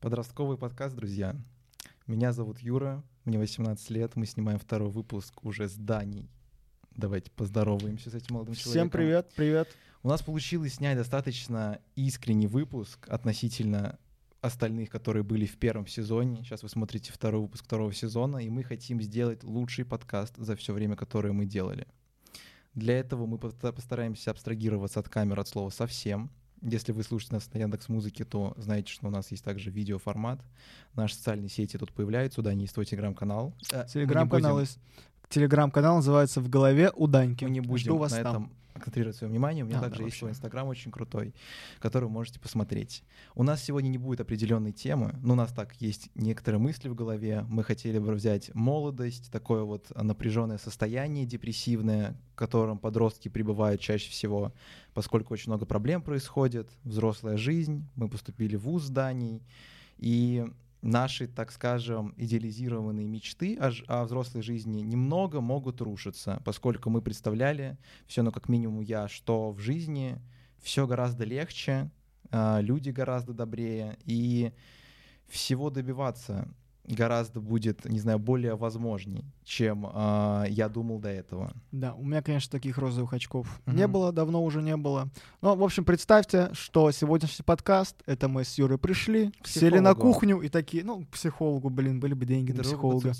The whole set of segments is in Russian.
Подростковый подкаст, друзья. Меня зовут Юра, мне 18 лет, мы снимаем второй выпуск уже с Даней. Давайте поздороваемся с этим молодым человеком. Всем привет, привет. У нас получилось снять достаточно искренний выпуск относительно остальных, которые были в первом сезоне. Сейчас вы смотрите второй выпуск второго сезона, и мы хотим сделать лучший подкаст за все время, которое мы делали. Для этого мы постараемся абстрагироваться от камер от слова совсем, если вы слушаете нас на Яндекс Музыке, то знаете, что у нас есть также видеоформат. Наши социальные сети тут появляются, туда не есть твой телеграм-канал. Э, телеграм-канал будем... Телеграм-канал называется «В голове у Даньки». Мы не будем Жду вас на там. Концентрировать свое внимание. У меня а, также да, есть свой инстаграм очень крутой, который вы можете посмотреть. У нас сегодня не будет определенной темы, но у нас так есть некоторые мысли в голове. Мы хотели бы взять молодость, такое вот напряженное состояние депрессивное, в котором подростки пребывают чаще всего, поскольку очень много проблем происходит, взрослая жизнь, мы поступили в вуз зданий, и наши, так скажем, идеализированные мечты о, о взрослой жизни немного могут рушиться, поскольку мы представляли, все, ну как минимум я, что в жизни все гораздо легче, а, люди гораздо добрее, и всего добиваться гораздо будет, не знаю, более возможней, чем э, я думал до этого. Да, у меня, конечно, таких розовых очков mm-hmm. не было, давно уже не было. Но, в общем, представьте, что сегодняшний подкаст, это мы с Юрой пришли, сели на кухню и такие, ну, к психологу, блин, были бы деньги на психолога.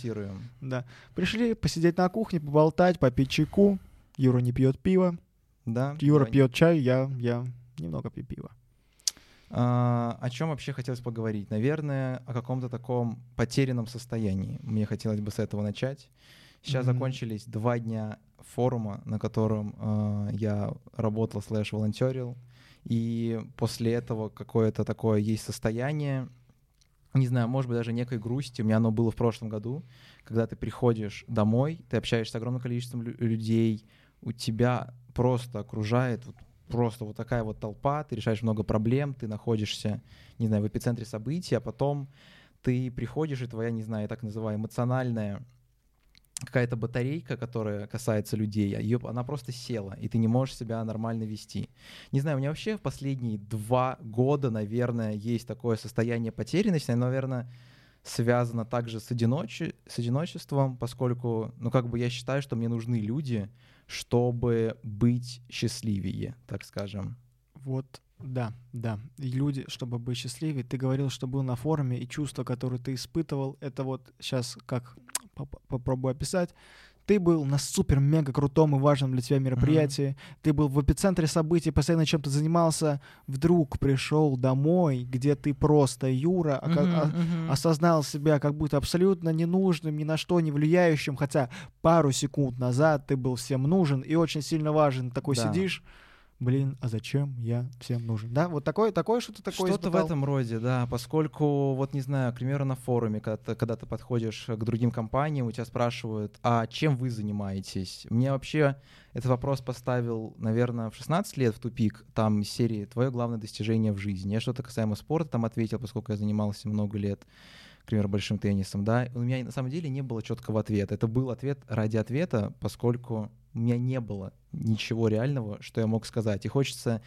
Да. Пришли посидеть на кухне, поболтать, попить чайку. Юра не пьет пиво. Да. Юра пьет чай, я, я немного пью пиво. А, о чем вообще хотелось поговорить? Наверное, о каком-то таком потерянном состоянии. Мне хотелось бы с этого начать. Сейчас mm-hmm. закончились два дня форума, на котором э, я работал слэш волонтерил. И после этого какое-то такое есть состояние, не знаю, может быть, даже некой грусти. У меня оно было в прошлом году, когда ты приходишь домой, ты общаешься с огромным количеством людей, у тебя просто окружает вот просто вот такая вот толпа, ты решаешь много проблем, ты находишься, не знаю, в эпицентре событий, а потом ты приходишь, и твоя, не знаю, так называемая эмоциональная какая-то батарейка, которая касается людей, а ее, она просто села, и ты не можешь себя нормально вести. Не знаю, у меня вообще в последние два года, наверное, есть такое состояние потерянности, оно, наверное, связано также с, одиноче, с одиночеством, поскольку, ну, как бы я считаю, что мне нужны люди, чтобы быть счастливее, так скажем. Вот, да, да. И люди, чтобы быть счастливее, ты говорил, что был на форуме, и чувства, которые ты испытывал, это вот сейчас как попробую описать ты был на супер-мега крутом и важном для тебя мероприятии, mm-hmm. ты был в эпицентре событий, постоянно чем-то занимался, вдруг пришел домой, где ты просто Юра, mm-hmm, mm-hmm. осознал себя как будто абсолютно ненужным, ни на что не влияющим, хотя пару секунд назад ты был всем нужен и очень сильно важен. Такой да. сидишь блин, а зачем я всем нужен? Да, вот такое, такое что-то такое. Что-то в этом роде, да, поскольку, вот не знаю, к примеру, на форуме, когда ты, когда ты подходишь к другим компаниям, у тебя спрашивают, а чем вы занимаетесь? Мне вообще этот вопрос поставил, наверное, в 16 лет в тупик, там серии «Твое главное достижение в жизни». Я что-то касаемо спорта там ответил, поскольку я занимался много лет примеру, большим теннисом, да, у меня на самом деле не было четкого ответа. Это был ответ ради ответа, поскольку у меня не было ничего реального, что я мог сказать. И хочется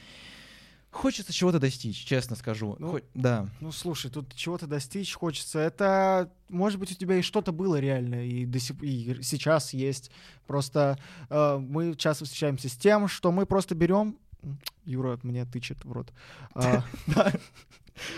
Хочется чего-то достичь, честно скажу. Ну, Хо- да. Ну, слушай, тут чего-то достичь хочется. Это, может быть, у тебя и что-то было реально, и, до сих, и сейчас есть. Просто э, мы часто встречаемся с тем, что мы просто берем... Юра мне тычет в рот.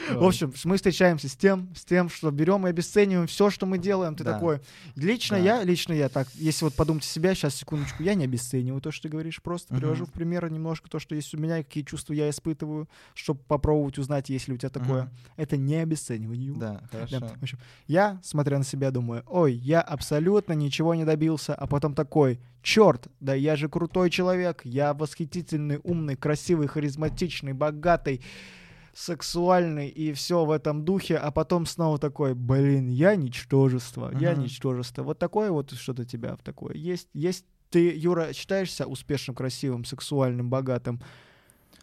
В общем, мы встречаемся с тем, с тем, что берем и обесцениваем все, что мы делаем. Ты да. такой. Лично да. я, лично я так, если вот подумать о себя, сейчас секундочку, я не обесцениваю то, что ты говоришь, просто uh-huh. привожу в пример немножко то, что есть у меня, какие чувства я испытываю, чтобы попробовать узнать, есть ли у тебя такое. Uh-huh. Это не обесценивание. Да, хорошо. Да. В общем, я, смотря на себя, думаю, ой, я абсолютно ничего не добился, а потом такой, черт, да я же крутой человек, я восхитительный, умный, красивый, харизматичный, богатый сексуальный и все в этом духе, а потом снова такой, блин, я ничтожество, uh-huh. я ничтожество. Вот такое вот что-то тебя в такое есть. Есть ты, Юра, считаешься успешным, красивым, сексуальным, богатым?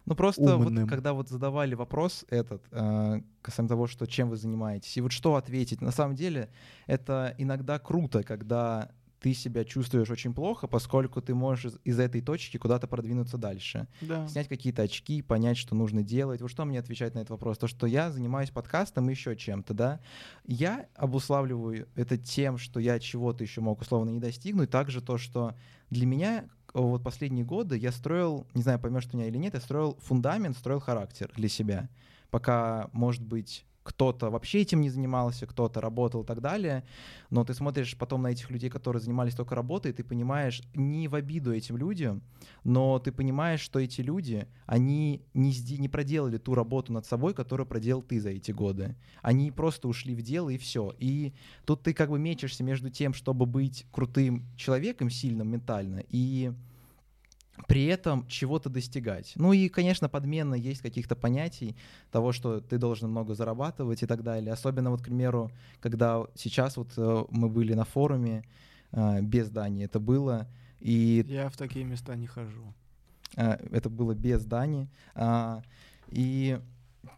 Ну просто умным. вот когда вот задавали вопрос этот э, касаемо того, что чем вы занимаетесь, и вот что ответить, на самом деле это иногда круто, когда ты себя чувствуешь очень плохо, поскольку ты можешь из, этой точки куда-то продвинуться дальше. Да. Снять какие-то очки, понять, что нужно делать. Вот что мне отвечать на этот вопрос? То, что я занимаюсь подкастом и еще чем-то, да. Я обуславливаю это тем, что я чего-то еще мог условно не достигнуть. Также то, что для меня вот последние годы я строил, не знаю, поймешь ты меня или нет, я строил фундамент, строил характер для себя. Пока, может быть, кто-то вообще этим не занимался, кто-то работал и так далее, но ты смотришь потом на этих людей, которые занимались только работой, и ты понимаешь, не в обиду этим людям, но ты понимаешь, что эти люди, они не, не проделали ту работу над собой, которую проделал ты за эти годы. Они просто ушли в дело и все. И тут ты как бы мечешься между тем, чтобы быть крутым человеком, сильным ментально, и при этом чего-то достигать. Ну и, конечно, подменно есть каких-то понятий того, что ты должен много зарабатывать и так далее. Особенно вот, к примеру, когда сейчас вот э, мы были на форуме, э, без Дани это было, и... Я в такие места не хожу. Э, это было без Дани. А, и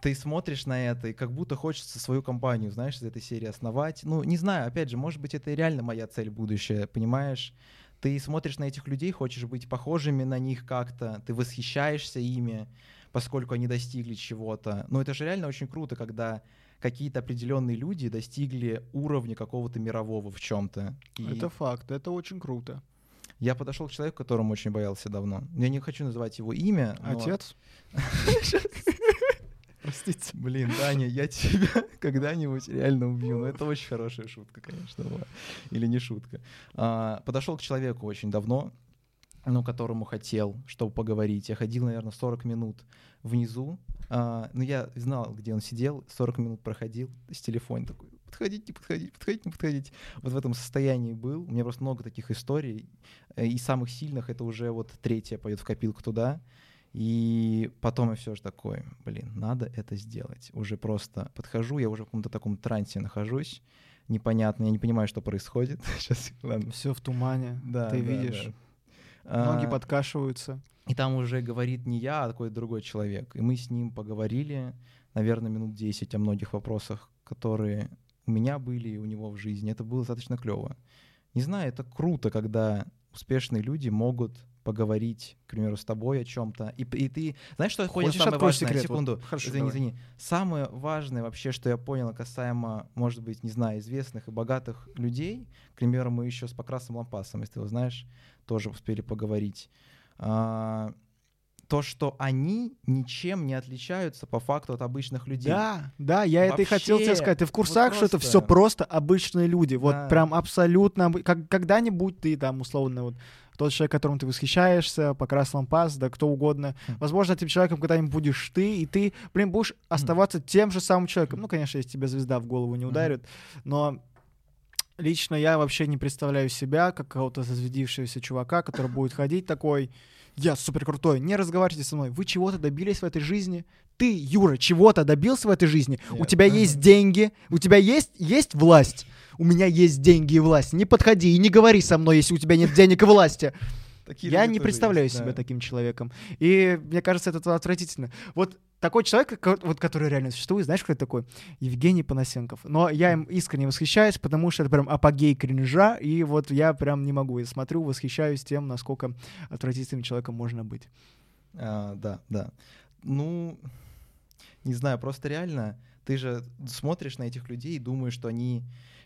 ты смотришь на это, и как будто хочется свою компанию, знаешь, из этой серии основать. Ну, не знаю, опять же, может быть, это реально моя цель будущая, понимаешь? Ты смотришь на этих людей, хочешь быть похожими на них как-то, ты восхищаешься ими, поскольку они достигли чего-то. Но это же реально очень круто, когда какие-то определенные люди достигли уровня какого-то мирового в чем-то. И... Это факт, это очень круто. Я подошел к человеку, которому очень боялся давно. Я не хочу называть его имя. Отец? Простите. Блин, Даня, я тебя когда-нибудь реально убью. Ну, это очень хорошая шутка, конечно, была. Или не шутка. А, подошел к человеку очень давно, ну, которому хотел, чтобы поговорить. Я ходил, наверное, 40 минут внизу. А, ну, я знал, где он сидел, 40 минут проходил с телефона такой, подходите, подходите, подходите, подходите. Вот в этом состоянии был. У меня просто много таких историй. И самых сильных это уже вот третья пойдет в копилку туда. И потом я все же такой, блин, надо это сделать. Уже просто подхожу, я уже в каком-то таком трансе нахожусь, непонятно, я не понимаю, что происходит. Сейчас, ладно. Все в тумане, да, ты да, видишь. Да. Ноги а, подкашиваются. И там уже говорит не я, а какой-то другой человек. И мы с ним поговорили, наверное, минут 10 о многих вопросах, которые у меня были и у него в жизни. Это было достаточно клево. Не знаю, это круто, когда успешные люди могут поговорить, к примеру, с тобой о чем-то. И, и ты, знаешь, что я понял Хочешь самое важное? Секрет? Секунду, вот, хорошо, извини, давай. извини. Самое важное вообще, что я понял касаемо, может быть, не знаю, известных и богатых людей, к примеру, мы еще с Покрасом Лампасом, если ты его знаешь, тоже успели поговорить. А, то, что они ничем не отличаются по факту от обычных людей. Да, да, я Вообще, это и хотел тебе сказать. Ты в курсах, вот что это все просто обычные люди. Да. Вот прям абсолютно. Как, когда-нибудь ты там условно вот тот человек, которым ты восхищаешься, покрас лампас, да кто угодно. Mm. Возможно, этим человеком когда-нибудь будешь ты, и ты, блин, будешь оставаться mm. тем же самым человеком. Ну, конечно, если тебе звезда в голову не ударит, но лично я вообще не представляю себя как какого-то зазведившегося чувака, который будет ходить такой, я супер крутой, не разговаривайте со мной, вы чего-то добились в этой жизни, ты, Юра, чего-то добился в этой жизни, Нет. у тебя есть деньги, у тебя есть, есть власть, у меня есть деньги и власть. Не подходи и не говори со мной, если у тебя нет денег и власти. Такие я не представляю есть, себя да. таким человеком. И мне кажется, это отвратительно. Вот такой человек, вот, который реально существует, знаешь, кто это такой? Евгений Панасенков. Но я им искренне восхищаюсь, потому что это прям апогей кринжа, и вот я прям не могу. Я смотрю, восхищаюсь тем, насколько отвратительным человеком можно быть. А, да, да. Ну, не знаю, просто реально ты же смотришь на этих людей и думаешь, что они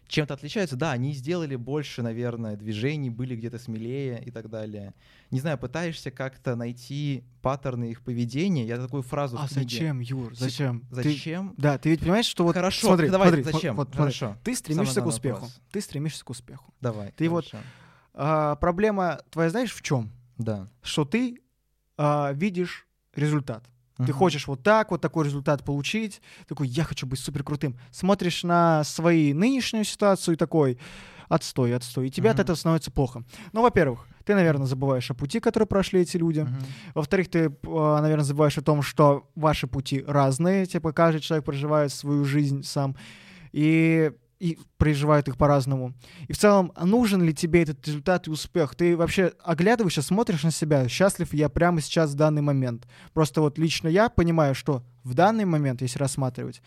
чем-то отличаются. Да, они сделали больше, наверное, движений, были где-то смелее и так далее. Не знаю, пытаешься как-то найти паттерны их поведения. Я такую фразу А зачем, Юр? Зачем? Зачем? Ты, да, ты ведь понимаешь, что вот... Хорошо, смотри, давай, смотри, зачем? Вот, Хорошо. Ты стремишься к успеху. Вопрос. Ты стремишься к успеху. Давай, Ты хорошо. вот... А, проблема твоя знаешь в чем? Да. Что ты а, видишь результат. Ты хочешь вот так, вот такой результат получить, такой, я хочу быть супер крутым. Смотришь на свою нынешнюю ситуацию и такой, отстой, отстой. И тебе uh-huh. от этого становится плохо. Ну, во-первых, ты, наверное, забываешь о пути, который прошли эти люди. Uh-huh. Во-вторых, ты, а, наверное, забываешь о том, что ваши пути разные. Типа, каждый человек проживает свою жизнь сам. И и проживают их по-разному. И в целом, нужен ли тебе этот результат и успех? Ты вообще оглядываешься, смотришь на себя, счастлив я прямо сейчас в данный момент. Просто вот лично я понимаю, что в данный момент, если рассматривать,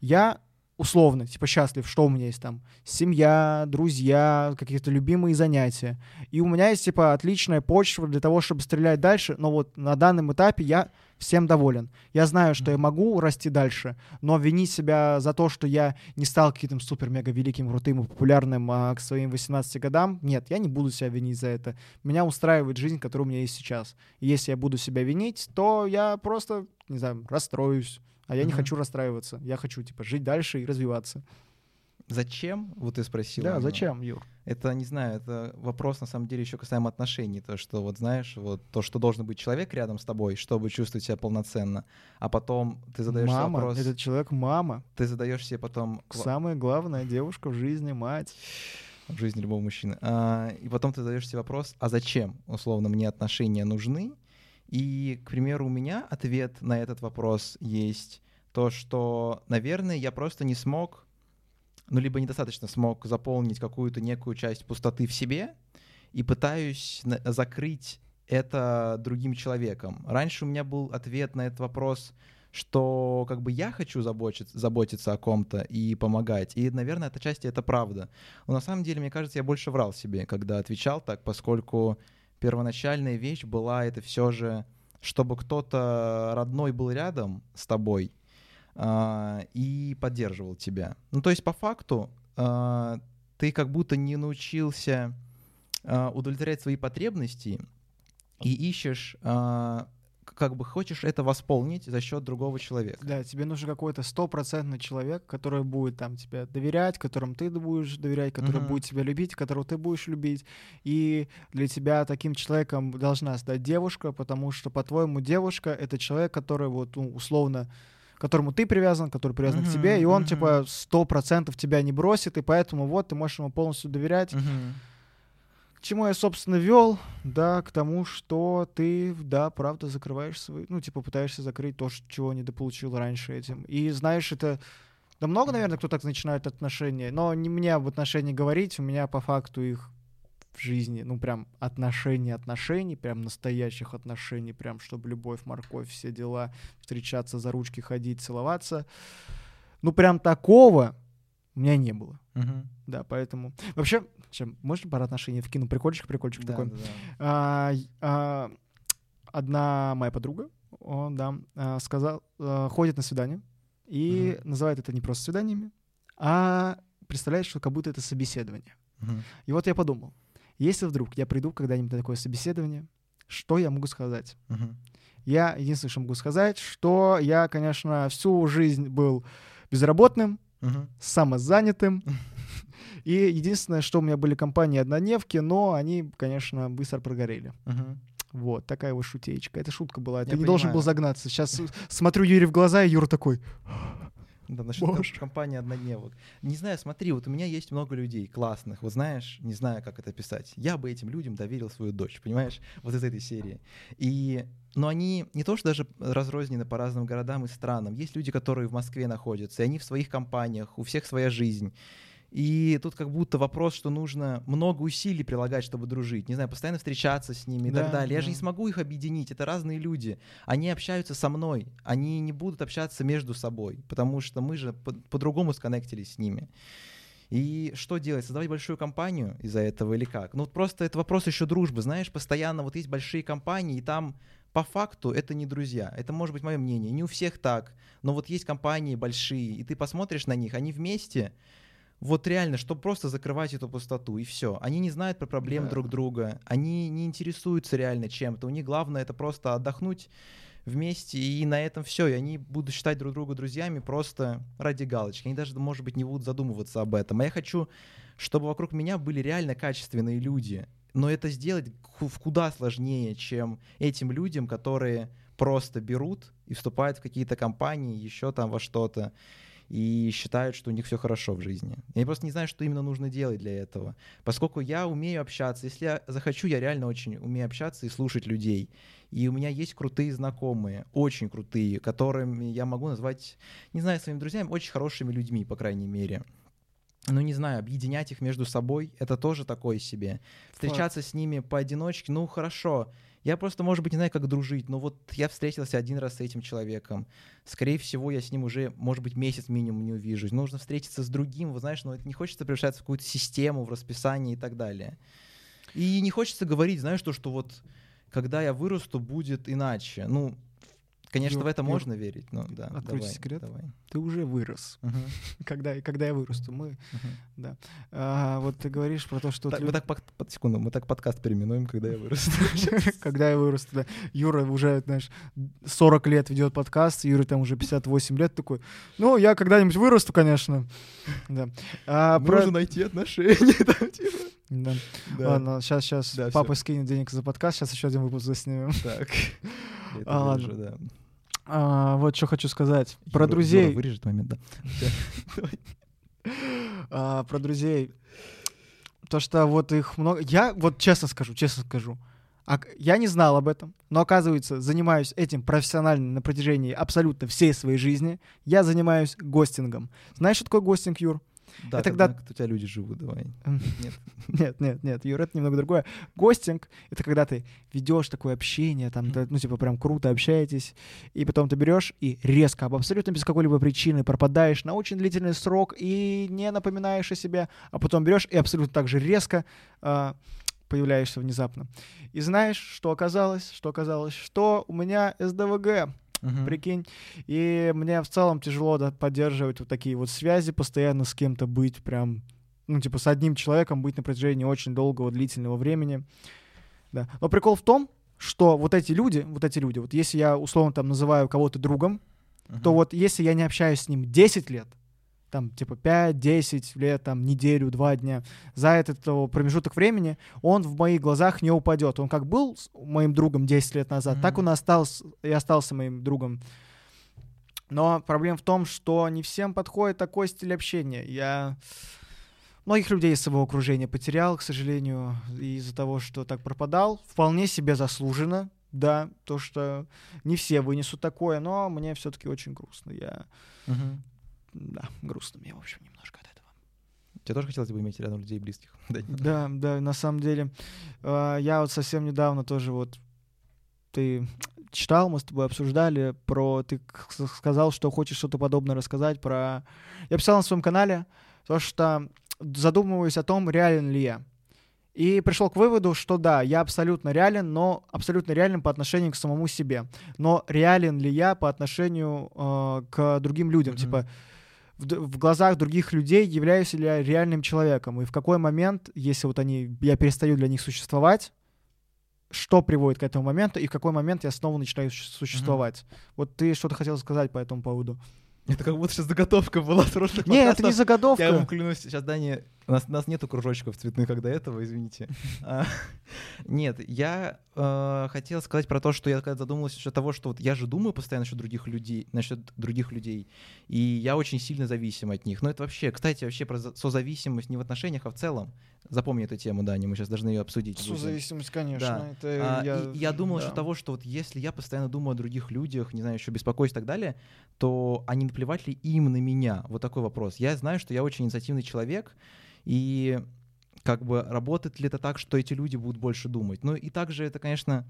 я условно, типа счастлив, что у меня есть там? Семья, друзья, какие-то любимые занятия. И у меня есть, типа, отличная почва для того, чтобы стрелять дальше, но вот на данном этапе я всем доволен. Я знаю, что я могу расти дальше, но винить себя за то, что я не стал каким-то супер-мега великим, крутым и популярным а, к своим 18 годам, нет, я не буду себя винить за это. Меня устраивает жизнь, которая у меня есть сейчас. И если я буду себя винить, то я просто, не знаю, расстроюсь. А я mm-hmm. не хочу расстраиваться. Я хочу, типа, жить дальше и развиваться. Зачем? Вот ты спросил. Да, зачем, Юр? Это, не знаю, это вопрос, на самом деле, еще касаемо отношений. То, что, вот знаешь, вот то, что должен быть человек рядом с тобой, чтобы чувствовать себя полноценно. А потом ты задаешь мама, вопрос... этот человек мама. Ты задаешь себе потом... Самая главная девушка в жизни, мать. В жизни любого мужчины. А, и потом ты задаешь себе вопрос, а зачем, условно, мне отношения нужны? И, к примеру, у меня ответ на этот вопрос есть то, что, наверное, я просто не смог ну, либо недостаточно смог заполнить какую-то некую часть пустоты в себе и пытаюсь закрыть это другим человеком. Раньше у меня был ответ на этот вопрос, что как бы я хочу заботиться, заботиться о ком-то и помогать. И, наверное, эта часть это правда. Но на самом деле, мне кажется, я больше врал себе, когда отвечал так, поскольку первоначальная вещь была это все же, чтобы кто-то родной был рядом с тобой — а, и поддерживал тебя. Ну, то есть, по факту, а, ты как будто не научился а, удовлетворять свои потребности и ищешь как бы хочешь это восполнить за счет другого человека. Да, тебе нужен какой-то стопроцентный человек, который будет там тебе доверять, которому ты будешь доверять, который uh-huh. будет тебя любить, которого ты будешь любить. И для тебя таким человеком должна стать девушка, потому что, по-твоему, девушка — это человек, который вот ну, условно которому ты привязан, который привязан uh-huh, к тебе, и он, uh-huh. типа, сто процентов тебя не бросит, и поэтому вот ты можешь ему полностью доверять. Uh-huh. Чему я, собственно, вел, да, к тому, что ты, да, правда, закрываешь свои, ну, типа, пытаешься закрыть то, чего недополучил раньше этим. И знаешь, это... Да много, наверное, кто так начинает отношения, но не мне об отношении говорить, у меня по факту их в жизни, ну, прям отношений, отношений, прям настоящих отношений, прям, чтобы любовь, морковь, все дела, встречаться, за ручки ходить, целоваться. Ну, прям такого у меня не было. Угу. Да, поэтому... Вообще, чем, можно пара отношений вкину? Прикольчик, прикольчик да, такой. Да, да. А, а, одна моя подруга, он, да, а, сказал, а, ходит на свидание и угу. называет это не просто свиданиями, а представляет, что как будто это собеседование. Угу. И вот я подумал, если вдруг я приду когда-нибудь на такое собеседование, что я могу сказать? Uh-huh. Я единственное, что могу сказать, что я, конечно, всю жизнь был безработным, uh-huh. самозанятым. И единственное, что у меня были компании однодневки, но они, конечно, быстро прогорели. Uh-huh. Вот, такая вот шутеечка. Это шутка была. Я Ты не понимаю. должен был загнаться. Сейчас смотрю Юре в глаза, и Юра такой... Да, насчет Боже. компании однодневок. Не знаю, смотри, вот у меня есть много людей классных, вот знаешь, не знаю, как это писать. Я бы этим людям доверил свою дочь, понимаешь, вот из этой серии. И, но они не то, что даже разрознены по разным городам и странам. Есть люди, которые в Москве находятся, и они в своих компаниях, у всех своя жизнь. И тут как будто вопрос, что нужно много усилий прилагать, чтобы дружить. Не знаю, постоянно встречаться с ними и да, так далее. Я же не смогу их объединить. Это разные люди. Они общаются со мной. Они не будут общаться между собой, потому что мы же по- по-другому сконнектились с ними. И что делать? Создавать большую компанию из-за этого или как? Ну вот просто это вопрос еще дружбы. Знаешь, постоянно вот есть большие компании, и там по факту это не друзья. Это может быть мое мнение. Не у всех так. Но вот есть компании большие, и ты посмотришь на них, они вместе вот реально, чтобы просто закрывать эту пустоту, и все. Они не знают про проблемы да. друг друга, они не интересуются реально чем-то. У них главное это просто отдохнуть вместе, и на этом все. И они будут считать друг друга друзьями просто ради галочки. Они даже, может быть, не будут задумываться об этом. А я хочу, чтобы вокруг меня были реально качественные люди. Но это сделать в куда сложнее, чем этим людям, которые просто берут и вступают в какие-то компании, еще там во что-то и считают, что у них все хорошо в жизни. Я просто не знаю, что именно нужно делать для этого. Поскольку я умею общаться, если я захочу, я реально очень умею общаться и слушать людей. И у меня есть крутые знакомые, очень крутые, которыми я могу назвать, не знаю, своими друзьями, очень хорошими людьми, по крайней мере ну, не знаю, объединять их между собой, это тоже такое себе. Встречаться Факт. с ними поодиночке, ну, хорошо, Я просто, может быть, не знаю, как дружить, но вот я встретился один раз с этим человеком. Скорее всего, я с ним уже, может быть, месяц минимум не увижусь. Нужно встретиться с другим, вы знаешь, но это не хочется превращаться в какую-то систему, в расписание и так далее. И не хочется говорить, знаешь, то, что вот когда я вырасту, будет иначе. Ну, Конечно, Юр, в это Юр, можно верить, но да. Откройте давай, секрет. Давай. Ты уже вырос. Когда, когда я вырасту, мы, uh-huh. да. А, вот ты говоришь про то, что... Так, мы так, под, под секунду, мы так подкаст переименуем, когда я вырасту. когда я вырасту, да. Юра уже, знаешь, 40 лет ведет подкаст, Юра там уже 58 лет такой, ну, я когда-нибудь вырасту, конечно. Да. А, Нужно найти отношения. Типа. Да. да. Ладно, сейчас, сейчас да, папа все. скинет денег за подкаст, сейчас еще один выпуск заснимем. Так. А, ладно. Вижу, да. А, вот что хочу сказать. Юра, про друзей. Юра вырежет момент, да. а, про друзей. То, что вот их много... Я вот честно скажу, честно скажу. А я не знал об этом, но оказывается, занимаюсь этим профессионально на протяжении абсолютно всей своей жизни. Я занимаюсь гостингом. Знаешь, что такое гостинг, Юр? Да, это когда... когда у тебя люди живут, давай. Нет. нет, нет, нет, Юр, это немного другое. Гостинг — это когда ты ведешь такое общение, там, ну, типа, прям круто общаетесь, и потом ты берешь и резко, абсолютно без какой-либо причины пропадаешь на очень длительный срок и не напоминаешь о себе, а потом берешь и абсолютно так же резко э, появляешься внезапно. И знаешь, что оказалось? Что оказалось? Что у меня СДВГ — uh-huh. прикинь. И мне в целом тяжело да, поддерживать вот такие вот связи, постоянно с кем-то быть прям, ну, типа, с одним человеком быть на протяжении очень долгого, длительного времени. Да. Но прикол в том, что вот эти люди, вот эти люди, вот если я условно там называю кого-то другом, uh-huh. то вот если я не общаюсь с ним 10 лет, там, типа, 5-10 лет, там, неделю, два дня, за этот промежуток времени он в моих глазах не упадет. Он как был моим другом 10 лет назад, mm-hmm. так он остался, и остался моим другом. Но проблема в том, что не всем подходит такой стиль общения. Я многих людей из своего окружения потерял, к сожалению, из-за того, что так пропадал. Вполне себе заслуженно, да, то, что не все вынесут такое, но мне все-таки очень грустно. Я угу да, грустно мне, в общем, немножко от этого. Тебе тоже хотелось бы иметь рядом людей близких? да, да, на самом деле. Э, я вот совсем недавно тоже вот ты читал, мы с тобой обсуждали про... Ты сказал, что хочешь что-то подобное рассказать про... Я писал на своем канале то, что задумываюсь о том, реален ли я. И пришел к выводу, что да, я абсолютно реален, но абсолютно реален по отношению к самому себе. Но реален ли я по отношению э, к другим людям? Mm-hmm. Типа, в, в глазах других людей являюсь ли я реальным человеком, и в какой момент, если вот они, я перестаю для них существовать, что приводит к этому моменту, и в какой момент я снова начинаю существовать. Mm-hmm. Вот ты что-то хотел сказать по этому поводу. Это как будто сейчас заготовка была с Нет, это не заготовка. Я вам клянусь, сейчас Дани у нас, у нас нету кружочков цветных, как до этого, извините. А, нет, я э, хотел сказать про то, что я когда задумался насчет того, что вот я же думаю постоянно насчет других людей, насчет других людей, и я очень сильно зависим от них. Но это вообще, кстати, вообще про созависимость не в отношениях, а в целом. Запомни эту тему, Дани, мы сейчас должны ее обсудить. Созависимость, конечно. Да. Это а, я, и, я думал да. насчет того, что вот если я постоянно думаю о других людях, не знаю, еще беспокоюсь и так далее, то а не наплевать ли им на меня? Вот такой вопрос. Я знаю, что я очень инициативный человек, и как бы работает ли это так, что эти люди будут больше думать. Ну и также это, конечно,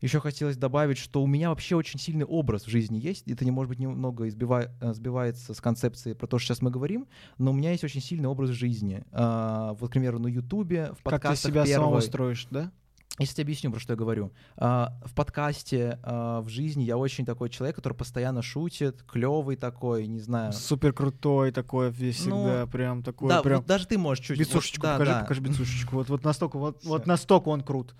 еще хотелось добавить, что у меня вообще очень сильный образ в жизни есть. Это, не может быть, немного избивает, э, сбивается с концепции про то, что сейчас мы говорим, но у меня есть очень сильный образ жизни. А, вот, к примеру, на Ютубе, в подкастах Как ты себя первой... самого строишь, да? Если тебе объясню, про что я говорю. А, в подкасте, а, в жизни я очень такой человек, который постоянно шутит, клевый такой, не знаю. Супер крутой такой весь всегда, ну, прям такой. Да, прям... вот даже ты можешь чуть. Бицушечку вот, покажи, да, покажи бицушечку. Вот, вот настолько, вот, вот настолько он крут.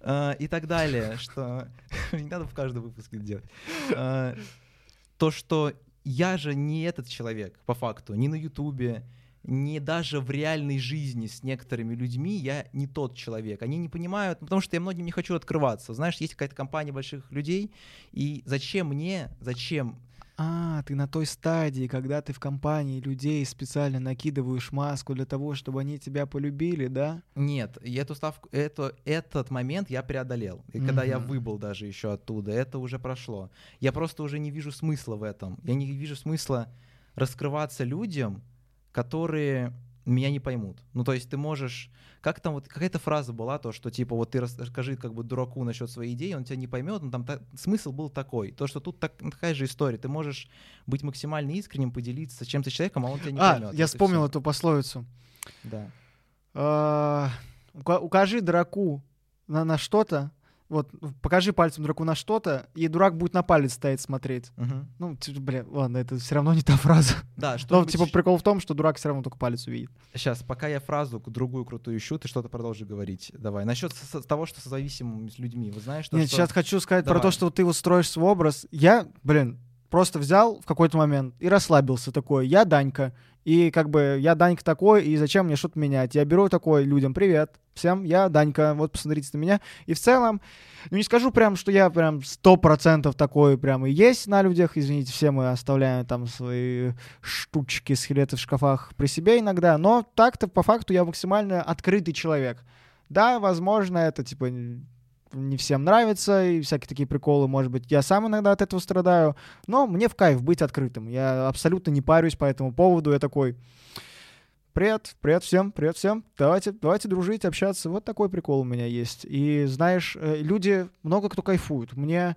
А, и так далее, что не надо в каждом выпуске делать. То, что я же не этот человек, по факту, ни на Ютубе, не даже в реальной жизни с некоторыми людьми я не тот человек. Они не понимают, потому что я многим не хочу открываться. Знаешь, есть какая-то компания больших людей, и зачем мне, зачем а, ты на той стадии, когда ты в компании людей специально накидываешь маску для того, чтобы они тебя полюбили, да? Нет, эту ставку, это, этот момент я преодолел. И mm-hmm. когда я выбыл даже еще оттуда, это уже прошло. Я просто уже не вижу смысла в этом. Я не вижу смысла раскрываться людям, которые меня не поймут. Ну, то есть ты можешь... Как там вот какая-то фраза была, то, что типа вот ты расскажи как бы дураку насчет своей идеи, он тебя не поймет, но там та... смысл был такой. То, что тут так, такая же история. Ты можешь быть максимально искренним, поделиться чем-то человеком, а он тебя не а, поймет. я вспомнил эту пословицу. Да. А, ука- Укажи дураку на, на что-то, вот, покажи пальцем дураку на что-то, и дурак будет на палец стоять смотреть. Мгм. Ну, типа, бля, ладно, это все равно не та фраза. Да, Но, что типа, прикол в том, что дурак все равно только палец увидит. Сейчас, пока я фразу другую крутую ищу, ты что-то продолжи говорить. Давай. Насчет того, что со зависимыми с людьми. Вы знаешь, что... Нет, что- сейчас хочу сказать про то, Давай. что вот ты вот строишь свой образ. Я, блин, просто взял в какой-то момент и расслабился такой. Я Данька. И как бы я Данька такой, и зачем мне что-то менять? Я беру такой людям, привет, всем, я Данька, вот посмотрите на меня. И в целом, ну не скажу прям, что я прям сто процентов такой прям и есть на людях. Извините, все мы оставляем там свои штучки, скелеты в шкафах при себе иногда. Но так-то по факту я максимально открытый человек. Да, возможно, это типа не всем нравится, и всякие такие приколы, может быть, я сам иногда от этого страдаю, но мне в кайф быть открытым. Я абсолютно не парюсь по этому поводу, я такой, привет, привет всем, привет всем, давайте, давайте дружить, общаться, вот такой прикол у меня есть. И знаешь, э, люди, много кто кайфует, мне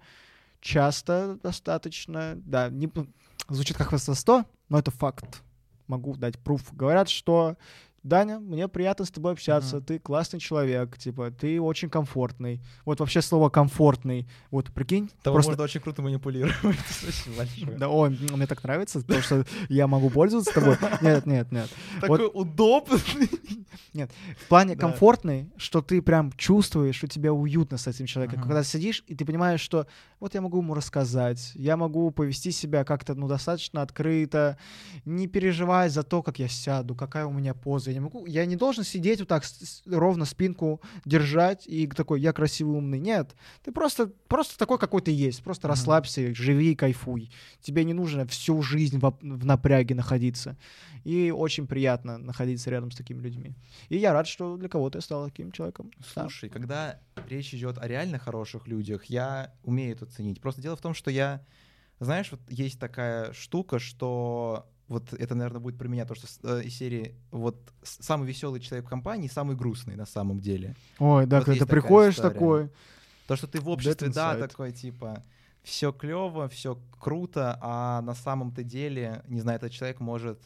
часто достаточно, да, не, звучит как хвастовство, но это факт, могу дать пруф. Говорят, что Даня, мне приятно с тобой общаться, Мгм. ты классный человек, типа, ты очень комфортный. Вот вообще слово комфортный, вот прикинь, Того просто можно очень круто манипулировать. Да, ой, мне так нравится, то, что я могу пользоваться тобой. Нет, нет, нет. Такой удобный. В плане комфортный, что ты прям чувствуешь, что тебе уютно с этим человеком. Когда сидишь, и ты понимаешь, что вот я могу ему рассказать, я могу повести себя как-то, ну, достаточно открыто, не переживая за то, как я сяду, какая у меня поза. Я не могу, я не должен сидеть вот так ровно спинку держать и такой, я красивый, умный. Нет, ты просто, просто такой, какой ты есть. Просто Мгм. расслабься, живи и кайфуй. Тебе не нужно всю жизнь в, в напряге находиться. И очень приятно находиться рядом с такими людьми. И я рад, что для кого-то я стал таким человеком. Да. Слушай, когда речь идет о реально хороших людях, я умею это ценить. Просто дело в том, что я, знаешь, вот есть такая штука, что вот это, наверное, будет про меня то, что э, из серии вот самый веселый человек в компании, самый грустный на самом деле. Ой, да, Вот когда ты приходишь история. такой, То, что ты в обществе, да, такой типа все клево, все круто, а на самом-то деле, не знаю, этот человек может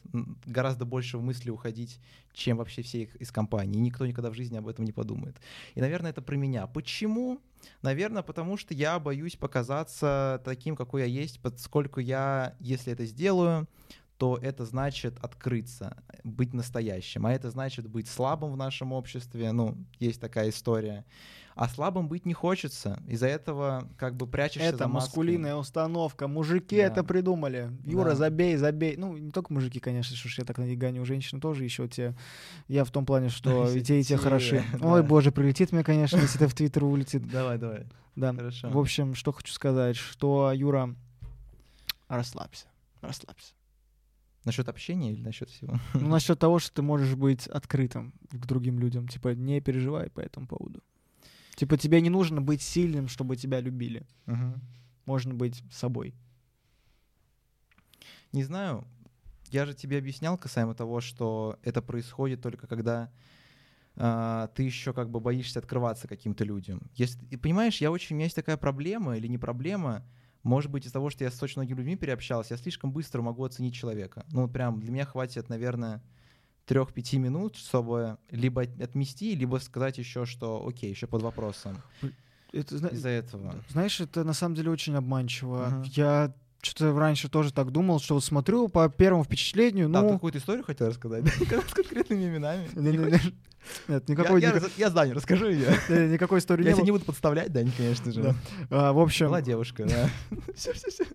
гораздо больше в мысли уходить, чем вообще все их из компании. И никто никогда в жизни об этом не подумает. И, наверное, это про меня. Почему? Наверное, потому что я боюсь показаться таким, какой я есть, поскольку я, если это сделаю, то это значит открыться, быть настоящим. А это значит быть слабым в нашем обществе. Ну, есть такая история. А слабым быть не хочется. Из-за этого как бы прячешься это за маской. маскулинная установка. Мужики Да. это придумали. Юра, Да. забей, забей. Ну, не только мужики, конечно, что ж я так гоню. Женщины тоже еще те. Я в том плане, что и те, и те хороши. Ой, боже, прилетит мне, конечно, если это в Твиттер улетит. Давай, давай. Да. Хорошо. В общем, что хочу сказать, что, Юра, расслабься. Расслабься. Насчет общения или насчет всего? Ну, насчет того, что ты можешь быть открытым к другим людям. Типа, не переживай по этому поводу. Типа, тебе не нужно быть сильным, чтобы тебя любили. Мгм. Можно быть собой. Не знаю. Я же тебе объяснял касаемо того, что это происходит только когда а, ты еще как бы боишься открываться каким-то людям. Если, понимаешь, я очень, у меня есть такая проблема или не проблема, может быть, из-за того, что я с очень многими людьми переобщался, я слишком быстро могу оценить человека. Ну, вот прям для меня хватит, наверное, трех-пяти минут, чтобы либо от- отмести, либо сказать еще, что окей, еще под вопросом. Это, Из-за этого. Знаешь, это на самом деле очень обманчиво. Ага. Я что-то раньше тоже так думал, что вот смотрю по первому впечатлению, Да, ты ну... какую-то историю хотел рассказать? С конкретными именами? Нет, Я- никакой, я, ника- раз- я Дане расскажу ее. никакой истории Я не тебя было. не буду подставлять, Дань, конечно же. Да. А, в общем, Была девушка, да. Все, все, все.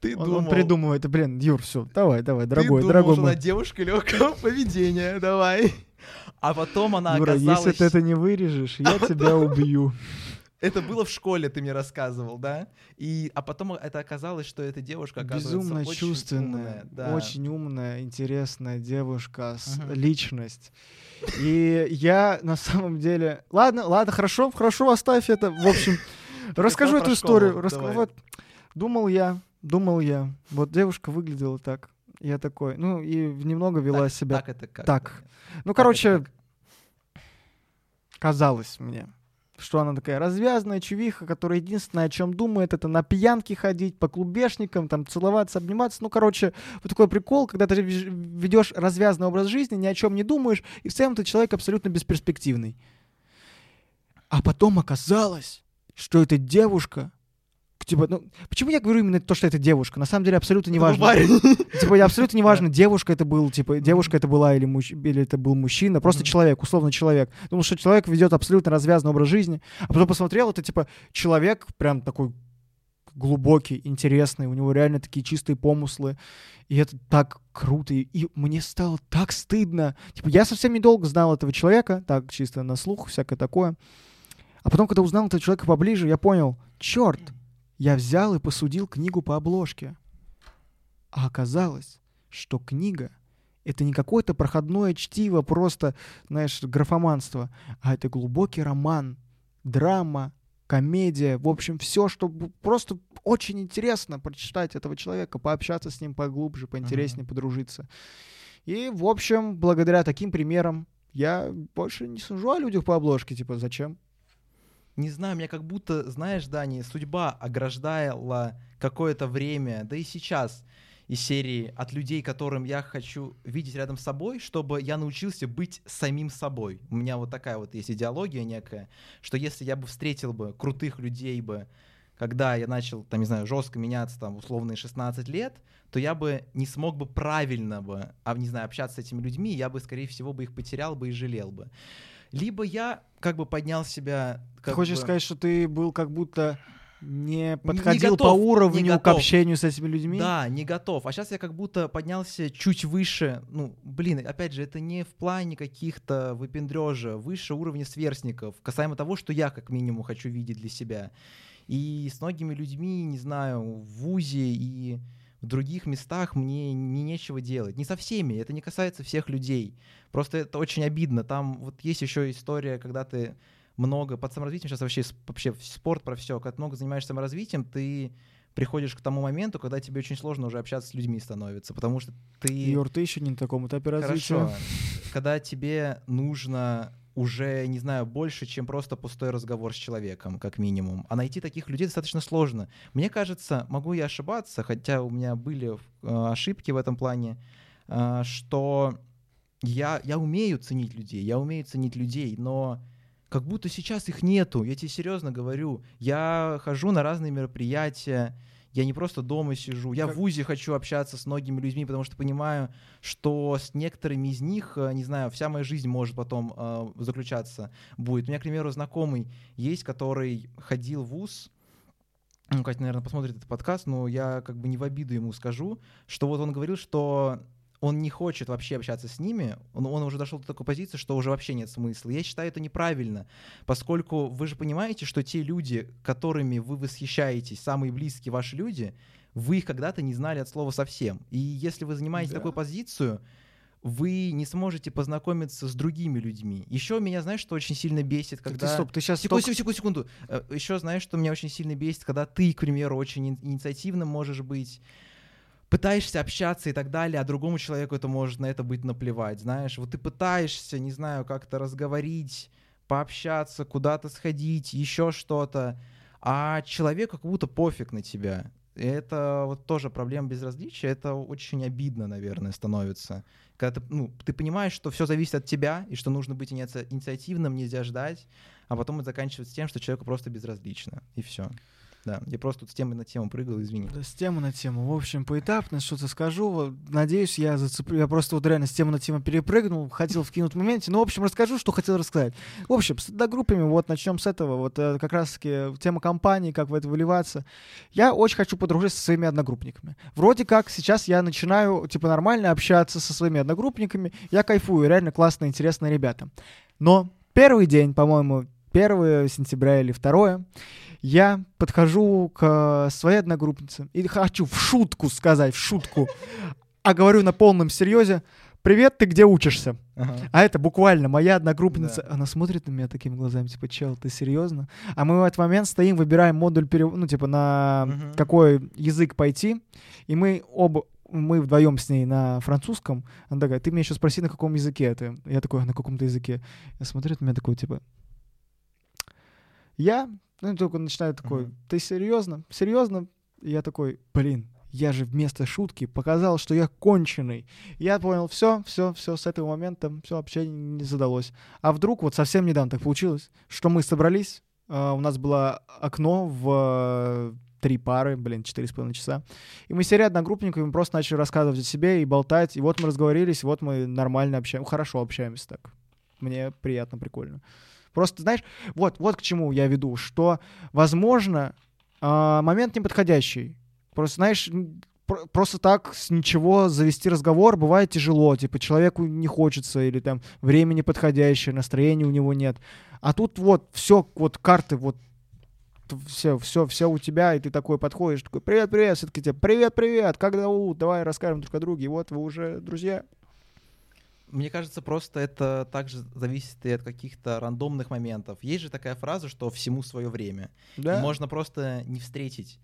Ты он, думал, он придумывает, блин, Юр, все, давай, давай, ты дорогой, думал, дорогой что мой. она девушка легкого поведения, давай. А потом она Юра, оказалась... если ты это не вырежешь, я тебя убью. Это было в школе, ты мне рассказывал, да? И, а потом это оказалось, что эта девушка Безумно очень чувственная, умная, да. очень умная, интересная девушка, Мгм. личность. И я на самом деле... Ладно, ладно, хорошо, хорошо, оставь это. В общем, расскажу эту историю. Вот, думал я, думал я. Вот девушка выглядела так. Я такой, ну, и немного вела так, себя Так это как? так. Ну, Так короче, казалось мне, что она такая развязная чувиха, которая единственное, о чем думает, это на пьянки ходить, по клубешникам, там, целоваться, обниматься. Ну, короче, вот такой прикол, когда ты ведешь развязный образ жизни, ни о чем не думаешь, и в целом ты человек абсолютно бесперспективный. А потом оказалось, что эта девушка Типа, ну, почему я говорю именно то, что это девушка? На самом деле абсолютно неважно. Типа, абсолютно неважно, девушка это был, типа, девушка это была или, муж... или это был мужчина, просто человек, условно человек. Потому что человек ведет абсолютно развязный образ жизни. А потом посмотрел, это типа человек прям такой глубокий, интересный, у него реально такие чистые помыслы, и это так круто, и, и мне стало так стыдно. Типа, я совсем недолго знал этого человека, так, чисто на слух, всякое такое. А потом, когда узнал этого человека поближе, я понял, черт, я взял и посудил книгу по обложке. А оказалось, что книга — это не какое-то проходное чтиво, просто, знаешь, графоманство, а это глубокий роман, драма, комедия, в общем, все, что просто очень интересно прочитать этого человека, пообщаться с ним поглубже, поинтереснее, подружиться. И, в общем, благодаря таким примерам я больше не сужу о людях по обложке, типа, зачем? Не знаю, меня как будто, знаешь, Дани, судьба ограждала какое-то время, да и сейчас из серии от людей, которым я хочу видеть рядом с собой, чтобы я научился быть самим собой. У меня вот такая вот есть идеология некая, что если я бы встретил бы крутых людей бы, когда я начал, там, не знаю, жестко меняться, там, условные 16 лет, то я бы не смог бы правильно бы, а, не знаю, общаться с этими людьми, я бы, скорее всего, бы их потерял бы и жалел бы. Либо я как бы поднял себя... Ты хочешь бы- сказать, что ты был как будто не не подходил по готов, не уровню к готов. общению с этими людьми? Да, не готов. А сейчас я как будто поднялся чуть выше. Ну, блин, опять же, это не в плане каких-то выпендрежа, выше уровня сверстников, касаемо того, что я как минимум хочу видеть для себя. И с многими людьми, не знаю, в ВУЗе и в других местах мне не нечего делать. Не со всеми, это не касается всех людей. Просто это очень обидно. Там вот есть еще история, когда ты много под саморазвитием, сейчас вообще, вообще спорт про все, когда ты много занимаешься саморазвитием, ты приходишь к тому моменту, когда тебе очень сложно уже общаться с людьми становится, потому что ты... Юр, ты еще не на таком этапе развития. Хорошо. Когда тебе нужно уже, не знаю, больше, чем просто пустой разговор с человеком, как минимум. А найти таких людей достаточно сложно. Мне кажется, могу я ошибаться, хотя у меня были э, ошибки в этом плане, э, что я, я умею ценить людей, я умею ценить людей, но как будто сейчас их нету. Я тебе серьезно говорю. Я хожу на разные мероприятия, я не просто дома сижу, я Как- в ВУЗе хочу общаться с многими людьми, потому что понимаю, что с некоторыми из них, э, не знаю, вся моя жизнь может потом э, заключаться будет. У меня, к примеру, знакомый есть, который ходил в ВУЗ, ну, Катя, наверное, посмотрит этот подкаст, но я как бы не в обиду ему скажу, что вот он говорил, что он не хочет вообще общаться с ними, он, он уже дошел до такой позиции, что уже вообще нет смысла. Я считаю это неправильно, поскольку вы же понимаете, что те люди, которыми вы восхищаетесь, самые близкие ваши люди, вы их когда-то не знали от слова совсем. И если вы занимаете Да. такую позицию, вы не сможете познакомиться с другими людьми. Еще меня, знаешь, что очень сильно бесит, когда... ты стоп, ты сейчас Секунду, секунду, секунду. Еще знаешь, что меня очень сильно бесит, когда ты, к примеру, очень ин- инициативным можешь быть, пытаешься общаться и так далее, а другому человеку это может на это быть наплевать, знаешь. Вот ты пытаешься, не знаю, как-то разговорить, пообщаться, куда-то сходить, еще что-то, а человеку как будто пофиг на тебя. И это вот тоже проблема безразличия, это очень обидно, наверное, становится. Когда ты, ну, ты понимаешь, что все зависит от тебя, и что нужно быть иници- инициативным, нельзя ждать, а потом это заканчивается тем, что человеку просто безразлично, и все. Да, я просто тут с темы на тему прыгал, извини. Да, с темы на тему. В общем, поэтапно что-то скажу. Надеюсь, я зацеплю. Я просто вот реально с темы на тему перепрыгнул, хотел вкинуть в моменте. Ну, в общем, расскажу, что хотел рассказать. В общем, с одногруппами, вот начнем с этого. Вот э, как раз-таки тема компании, как в это выливаться. Я очень хочу подружиться со своими одногруппниками. Вроде как сейчас я начинаю, типа, нормально общаться со своими одногруппниками. Я кайфую, реально классные, интересные ребята. Но первый день, по-моему, 1 сентября или 2 я подхожу к э, своей одногруппнице и хочу в шутку сказать, в шутку, а говорю на полном серьезе, «Привет, ты где учишься?» Ага. А это буквально моя одногруппница, Да. она смотрит на меня такими глазами, типа, чел, ты серьезно? А мы в этот момент стоим, выбираем модуль, перев- ну, типа, на Мгм. какой язык пойти, и мы оба мы вдвоем с ней на французском. Она такая, ты меня еще спроси, на каком языке это. Я такой, на каком-то языке. Я смотрю, на меня такой, типа, я, ну, только начинаю такой, Мгм. ты серьезно? Серьезно? И я такой, блин, я же вместо шутки показал, что я конченый. Я понял, все, все, все, с этого момента все общение не задалось. А вдруг вот совсем недавно так получилось, что мы собрались, а, у нас было окно в э, три пары, блин, четыре с половиной часа. И мы сели одногруппниками, просто начали рассказывать о себе и болтать. И вот мы разговорились, и вот мы нормально общаемся, хорошо общаемся так. Мне приятно, прикольно. Просто, знаешь, вот, вот к чему я веду, что, возможно, а, момент неподходящий. Просто, знаешь, просто так с ничего завести разговор бывает тяжело. Типа человеку не хочется или там время неподходящее, настроения у него нет. А тут вот все, вот карты, вот все, все, все у тебя, и ты такой подходишь, такой, привет, привет, все-таки тебе, привет, привет, как зовут, давай расскажем друг о друге, и вот вы уже друзья. Мне кажется, просто это также зависит и от каких-то рандомных моментов. Есть же такая фраза, что всему свое время. И Да? можно просто не встретить.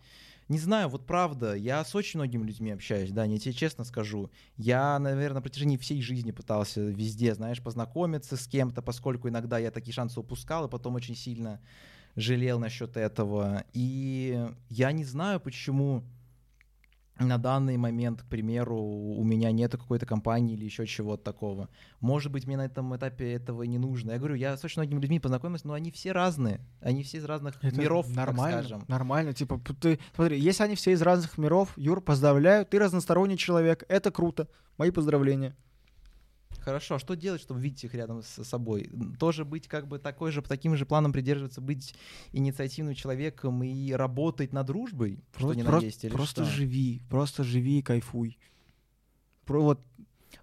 Не знаю, вот правда, я с очень многими людьми общаюсь, да, не тебе честно скажу. Я, наверное, на протяжении всей жизни пытался везде, знаешь, познакомиться с кем-то, поскольку иногда я такие шансы упускал, и потом очень сильно жалел насчет этого. И я не знаю, почему на данный момент, к примеру, у меня нет какой-то компании или еще чего-то такого. Может быть, мне на этом этапе этого и не нужно. Я говорю, я с очень многими людьми познакомился, но они все разные. Они все из разных Это миров, нормально, так скажем. Нормально, типа, ты, смотри, если они все из разных миров, Юр, поздравляю, ты разносторонний человек, это круто, мои поздравления. Хорошо, а что делать, чтобы видеть их рядом с собой? Тоже быть как бы такой же, по таким же планам придерживаться, быть инициативным человеком и работать над дружбой, что Просто, ни на просто- есть, или просто что? живи, просто живи и кайфуй. Про, вот,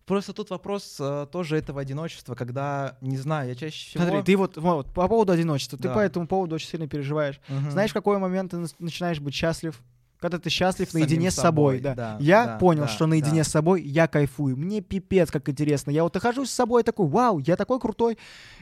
Просто тут вопрос э, тоже этого одиночества, когда, не знаю, я чаще всего... смотри, ты вот, вот по поводу одиночества, ты Да. по этому поводу очень сильно переживаешь. Мгм. Знаешь, в какой момент ты начинаешь быть счастлив? Когда ты счастлив С наедине с собой, собой, да. да, я да, понял, да, что наедине да. с собой я кайфую. Мне пипец, как интересно. Я вот нахожусь с собой такой, вау, я такой крутой.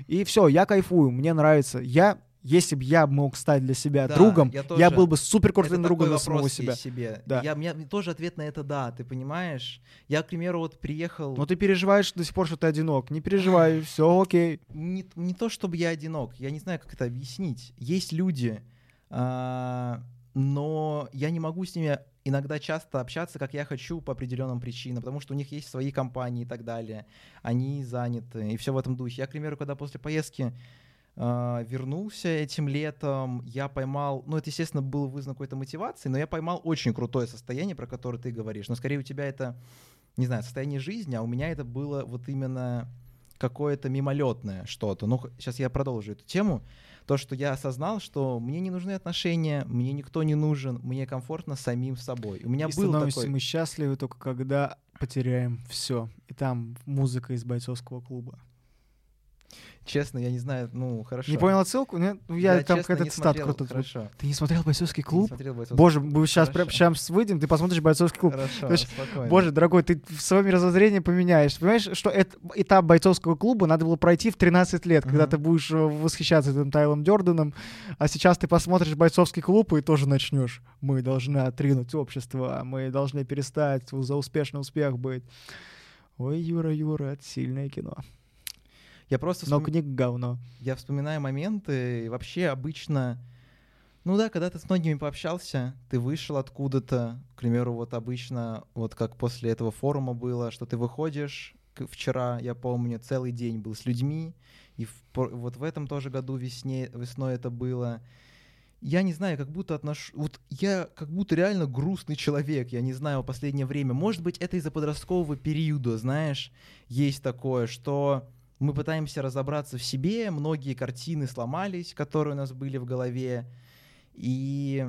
И все, я кайфую, мне нравится. Я, если бы я мог стать для себя Да, другом, я я, тоже- был бы супер крутым другом для самого себя. себе. Да. Я, у меня тоже ответ на это да, ты понимаешь? Я, к примеру, вот приехал... Но ты переживаешь до сих пор, что ты одинок. Не переживай, все окей. не, не то чтобы я одинок, я не знаю, как это объяснить. Есть люди, а, но я не могу с ними иногда часто общаться, как я хочу, по определенным причинам, потому что у них есть свои компании и так далее. Они заняты, и все в этом духе. Я, к примеру, когда после поездки а, вернулся этим летом, я поймал, ну, это, естественно, было вызвано какой-то мотивацией, но я поймал очень крутое состояние, про которое ты говоришь. Но скорее у тебя это, не знаю, состояние жизни, а у меня это было вот именно какое-то мимолетное что-то. Ну, сейчас я продолжу эту тему. То, что я осознал, что мне не нужны отношения, мне никто не нужен, мне комфортно самим собой. У меня И был становимся такой... мы счастливы только когда потеряем все. И там музыка из бойцовского клуба. Честно, я не знаю, ну, хорошо. Не понял отсылку? Нет? Ну, я, там честно, какая-то смотрел, круто. Хорошо. Ты не смотрел бойцовский Не клуб? смотрел «Бойцовский Боже, клуб». мы сейчас, Хорошо. сейчас выйдем, ты посмотришь бойцовский клуб. Хорошо, есть. Боже, дорогой, ты свое мировоззрение поменяешь. Понимаешь, что это, этап бойцовского клуба надо было пройти в 13 лет, когда Мгм. ты будешь э, восхищаться этим Тайлом Дёрданом, а сейчас ты посмотришь бойцовский клуб и тоже начнешь. Мы должны отринуть общество, мы должны перестать за успешный успех быть. Ой, Юра, Юра, это сильное кино. Я просто Но вспом- книга говно. я вспоминаю моменты, и вообще обычно, ну да, когда ты с многими пообщался, ты вышел откуда-то, к примеру, вот обычно, вот как после этого форума было, что ты выходишь, вчера, я помню, целый день был с людьми, и в вот в этом тоже году весне, весной это было. Я не знаю, как будто отношу... Вот я как будто реально грустный человек, я не знаю, в последнее время. Может быть, это из-за подросткового периода, знаешь, есть такое, что мы пытаемся разобраться в себе, многие картины сломались, которые у нас были в голове, и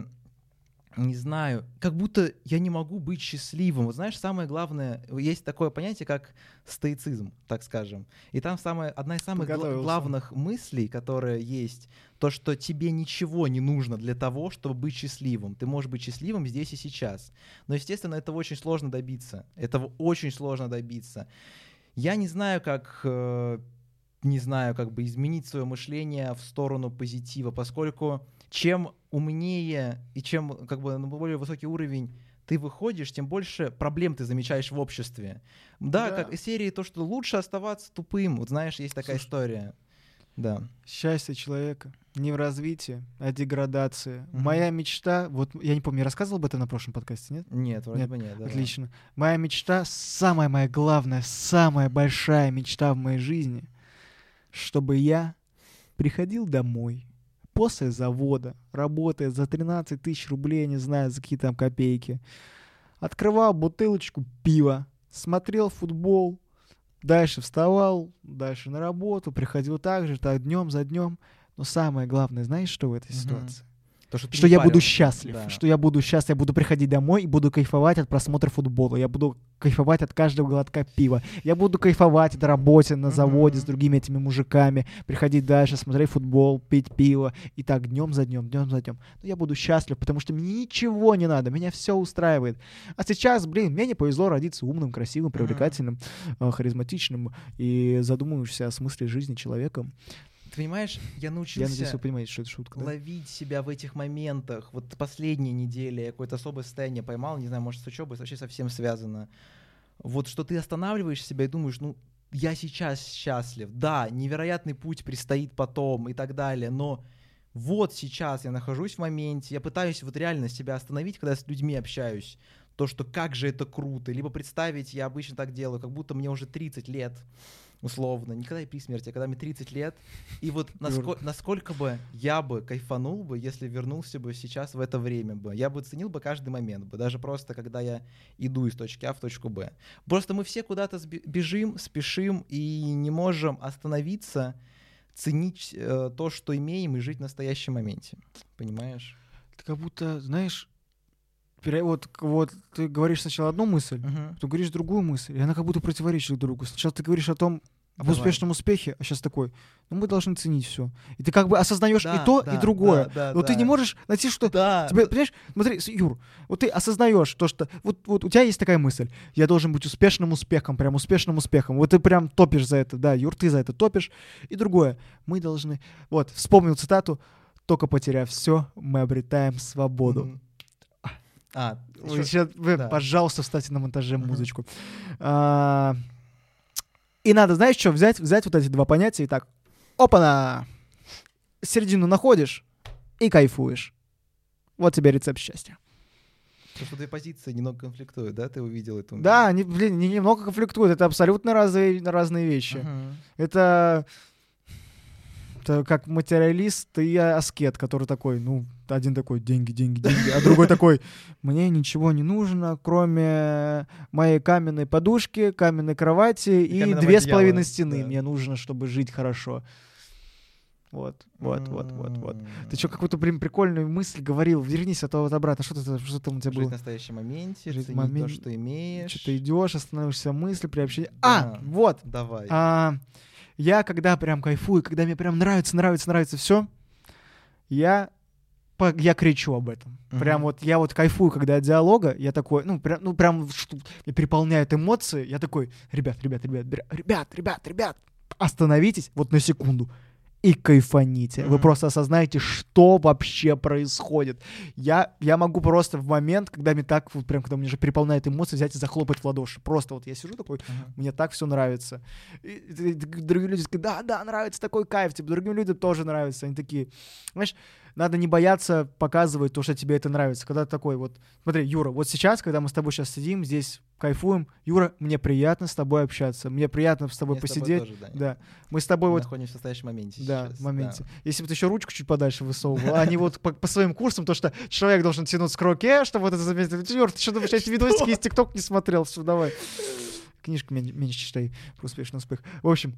не знаю, как будто я не могу быть счастливым. Вот знаешь, самое главное, есть такое понятие, как стоицизм, так скажем. И там самая, одна из самых гла- главных мыслей, которая есть, то, что тебе ничего не нужно для того, чтобы быть счастливым. Ты можешь быть счастливым здесь и сейчас. Но, естественно, этого очень сложно добиться. Этого очень сложно добиться. Я не знаю, как э, не знаю, как бы изменить свое мышление в сторону позитива, поскольку чем умнее и чем как бы на более высокий уровень ты выходишь, тем больше проблем ты замечаешь в обществе. Да, Да. как из серии то, что лучше оставаться тупым. Вот знаешь, есть такая Слушай. история. Да. Счастье человека не в развитии, а деградации. Мгм. Моя мечта, вот я не помню, я рассказывал об этом на прошлом подкасте, нет? Нет, вроде Нет, бы нет. давай. Отлично. Моя мечта, самая моя главная, самая большая мечта в моей жизни, чтобы я приходил домой после завода, работая за 13 тысяч рублей, не знаю, за какие там копейки, открывал бутылочку пива, смотрел футбол, дальше вставал, дальше на работу, приходил так же, так днем за днем. Но самое главное, знаешь, что в этой ситуации? То, что что я буду парился. счастлив, Да. что я буду счастлив, я буду приходить домой и буду кайфовать от просмотра футбола, я буду кайфовать от каждого глотка пива, я буду кайфовать от работы на заводе с Мгм. другими этими мужиками, приходить дальше, смотреть футбол, пить пиво, и так днем за днем, днем за днем. Но я буду счастлив, потому что мне ничего не надо, меня все устраивает. А сейчас, блин, мне не повезло родиться умным, красивым, привлекательным, э, харизматичным и задумываешься о смысле жизни человеком. Ты понимаешь, я Я научился надеюсь, вы понимаете, что это шутка. да? ловить себя в этих моментах. Вот последние недели я какое-то особое состояние поймал, не знаю, может, с учебой вообще совсем связано. Вот что ты останавливаешь себя и думаешь, ну, я сейчас счастлив. Да, невероятный путь предстоит потом и так далее, но вот сейчас я нахожусь в моменте, я пытаюсь вот реально себя остановить, когда с людьми общаюсь. То, что как же это круто. Либо представить, я обычно так делаю, как будто мне уже 30 лет, условно. Не когда я при смерти, а когда мне 30 лет. И вот наско- насколько бы я бы кайфанул бы, если вернулся бы сейчас в это время бы. Я бы ценил бы каждый момент бы, даже просто когда я иду из точки А в точку Б. Просто мы все куда-то бежим, спешим и не можем остановиться, ценить э, то, что имеем, и жить в настоящем моменте. Понимаешь? Это как будто, знаешь, вот, вот ты говоришь сначала одну мысль, Мгм. потом говоришь другую мысль, и она как будто противоречит друг другу. Сначала ты говоришь о том, об Давай. успешном успехе, а сейчас такой, ну мы должны ценить все. И ты как бы осознаешь Да, и то, да, и другое. да, да, Но ты да. не можешь найти что Да. Тебе, понимаешь, смотри, Юр, вот ты осознаешь то, что вот, вот у тебя есть такая мысль, я должен быть успешным успехом, прям успешным успехом. Вот ты прям топишь за это, да, Юр, ты за это топишь. И другое, мы должны, вот, вспомнил цитату, только потеряв все, мы обретаем свободу. Мгм. А, ещё- щас- вы, да. пожалуйста, вставьте на монтаже музычку. А, и надо, знаешь, что, взять, взять вот эти два понятия и так, опа-на, середину находишь и кайфуешь. Вот тебе рецепт счастья. То, что твои позиции немного конфликтуют, да? Ты увидел это? Да, они, блин, не- немного конфликтуют. Это абсолютно разные, разные вещи. Мгм. Это, это как материалист и аскет, который такой, ну, один такой, деньги, деньги, деньги, а другой такой, мне ничего не нужно, кроме моей каменной подушки, каменной кровати и, две с половиной стены. да. Мне нужно, чтобы жить хорошо. Вот, вот, вот, вот, вот. Ты что, какую-то, блин, прикольную мысль говорил? Вернись, а то вот обратно. Что, ты, что там у тебя Жить было? в настоящем моменте, Жить момент- то, что имеешь. Что ты идешь, останавливаешься мысли при общении. Да. А, вот, Давай. А, я когда прям кайфую, когда мне прям нравится, нравится, нравится все, я, я кричу об этом. Прям Мгм. вот я вот кайфую, когда от диалога, я такой, ну прям, ну прям меня переполняют эмоции, я такой, ребят, ребят, ребят, ребят, ребят, ребят, остановитесь вот на секунду и кайфаните. Вы Мгм. просто осознаете, что вообще происходит. Я, я могу просто в момент, когда мне так, вот прям, когда мне же переполняет эмоции, взять и захлопать в ладоши. Просто вот я сижу такой, Мгм. мне так все нравится. И, и- и другие люди такие, да, да, нравится такой кайф, типа, другим людям тоже нравится. Они такие, знаешь, надо не бояться показывать то, что тебе это нравится. Когда ты такой вот, смотри, Юра, вот сейчас, когда мы с тобой сейчас сидим, здесь кайфуем, Юра, мне приятно с тобой общаться, мне приятно с тобой Мне с тобой посидеть. тоже, Даня. да, мы с тобой Мы вот находимся в настоящем моменте да, сейчас, в моменте. Если бы ты еще ручку чуть подальше высовывал, а не вот по, по своим курсам, то что человек должен тянуть с кроке, чтобы вот это заметить. Юр, ты что думаешь, эти видосики из ТикТок не смотрел? Все, давай. Книжку мен- меньше читай про успешный успех. В общем,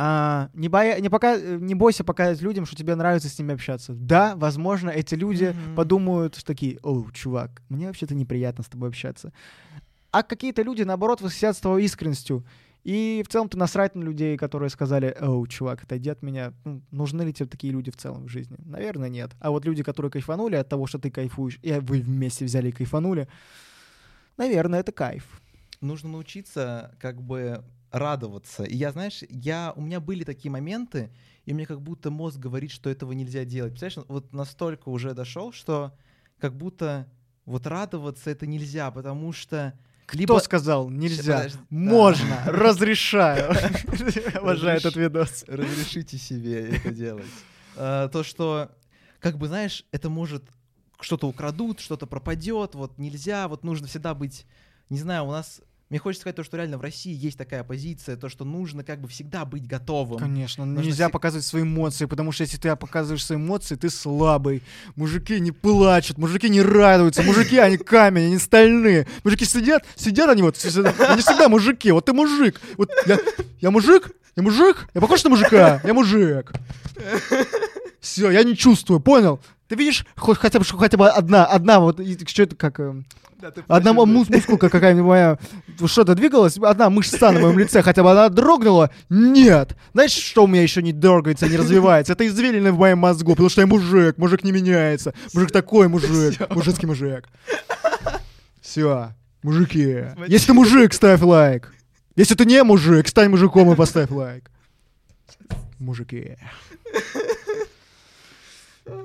а, не, боя, не, пока, не бойся показать людям, что тебе нравится с ними общаться. Да, возможно, эти люди Мгм. подумают что такие, о, чувак, мне вообще-то неприятно с тобой общаться. А какие-то люди, наоборот, восхитятся твоей искренностью. И в целом-то насрать на людей, которые сказали, оу, чувак, отойди от меня. Ну, нужны ли тебе такие люди в целом в жизни? Наверное, нет. А вот люди, которые кайфанули от того, что ты кайфуешь, и вы вместе взяли и кайфанули, наверное, это кайф. нужно научиться как бы радоваться. И я, знаешь, я, у меня были такие моменты, и мне как будто мозг говорит, что этого нельзя делать. Представляешь, вот настолько уже дошел, что как будто вот радоваться это нельзя, потому что Кто либо сказал нельзя? Подожди, да. Можно, разрешаю. Обожаю этот видос. разрешите себе это делать. А, То, что, как бы, знаешь, это может что-то украдут, что-то пропадет, вот нельзя, вот нужно всегда быть, не знаю, у нас, мне хочется сказать то, что реально в России есть такая позиция, то, что нужно как бы всегда быть готовым. Конечно, Нужно нельзя всег- показывать свои эмоции, потому что если ты показываешь свои эмоции, ты слабый. Мужики не плачут, мужики не радуются, мужики, они камень, они стальные. Мужики сидят, сидят они вот, они всегда мужики, вот ты мужик. Вот я, я мужик, я мужик, я похож на мужика, я мужик. Все, я не чувствую, понял? Ты видишь хоть хотя бы хотя бы одна, одна вот что это как эм, одна м- мус- мускулка какая-нибудь моя что-то двигалась, одна мышца на моем лице, хотя бы она дрогнула? Нет. Знаешь, что у меня еще не дергается, не развивается? Это извилины в моем мозгу, потому что я мужик, мужик не меняется. Мужик такой мужик, мужицкий мужик. Все, мужики. Если ты мужик, ставь лайк. Если ты не мужик, стань мужиком и поставь лайк. Мужики.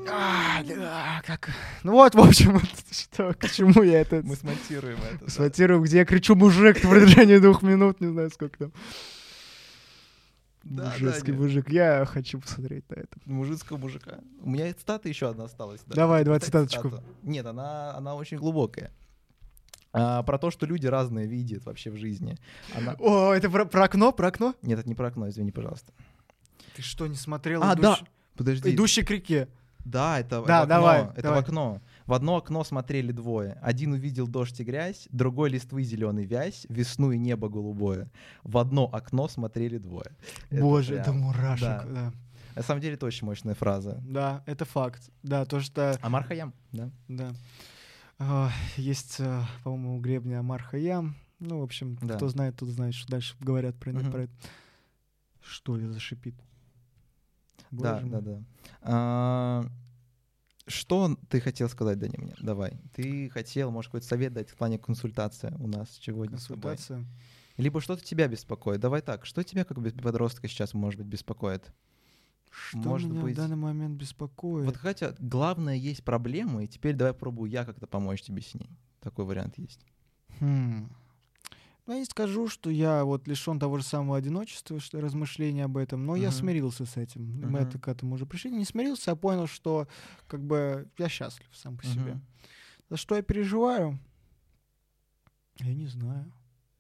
А, да, как... Ну вот, в общем, что, к чему я это Мы смонтируем это. да. смонтирую, где я кричу мужик в продолжении двух минут, не знаю сколько там. Да, да, Мужицкий нет. мужик. Я хочу посмотреть на это. Мужицкого мужика. У меня цитата еще одна осталась. да. Давай, давай цитаточку. цитату? Нет, она, она очень глубокая. А, про то, что люди разные видят вообще в жизни. Она... О, это про, про окно, про окно? Нет, это не про окно, извини, пожалуйста. Ты что, не смотрел? А, «Идущий- да. Подожди. Идущий к реке. Да, это, Да, это в окно. давай, это давай. в окно. В одно окно смотрели двое. Один увидел дождь и грязь, другой листвы зеленый вязь, весну и небо голубое. В одно окно смотрели двое. Это Боже, это прям- мурашек. да. Да. На самом деле это очень мощная фраза. Да, это факт. Да, то, что... Амар Хаям, да. Да. А, Есть, а, по-моему, у гребня Амар Хаям. Ну, в общем, Да. кто знает, тот знает, что дальше говорят про, Мгм. про это. Что это зашипит? Да, да, да. А, Что ты хотел сказать, Дани, мне? Давай. Ты хотел, может, какой-то совет дать в плане консультации у нас сегодня с тобой? Консультация. Либо что-то тебя беспокоит. Давай так, что тебя как подростка сейчас, может быть, беспокоит? Что Может меня быть, в данный момент беспокоит? Вот хотя главное есть проблема, и теперь давай пробую я как-то помочь тебе с ней. Такой вариант есть. Хм. Ну, я не скажу, что я вот лишен того же самого одиночества, что размышления об этом, но я Мгм. смирился с этим. Мы Мгм. это к этому уже пришли. Не смирился, а понял, что как бы я счастлив сам по себе. Мгм. За что я переживаю? Я не знаю.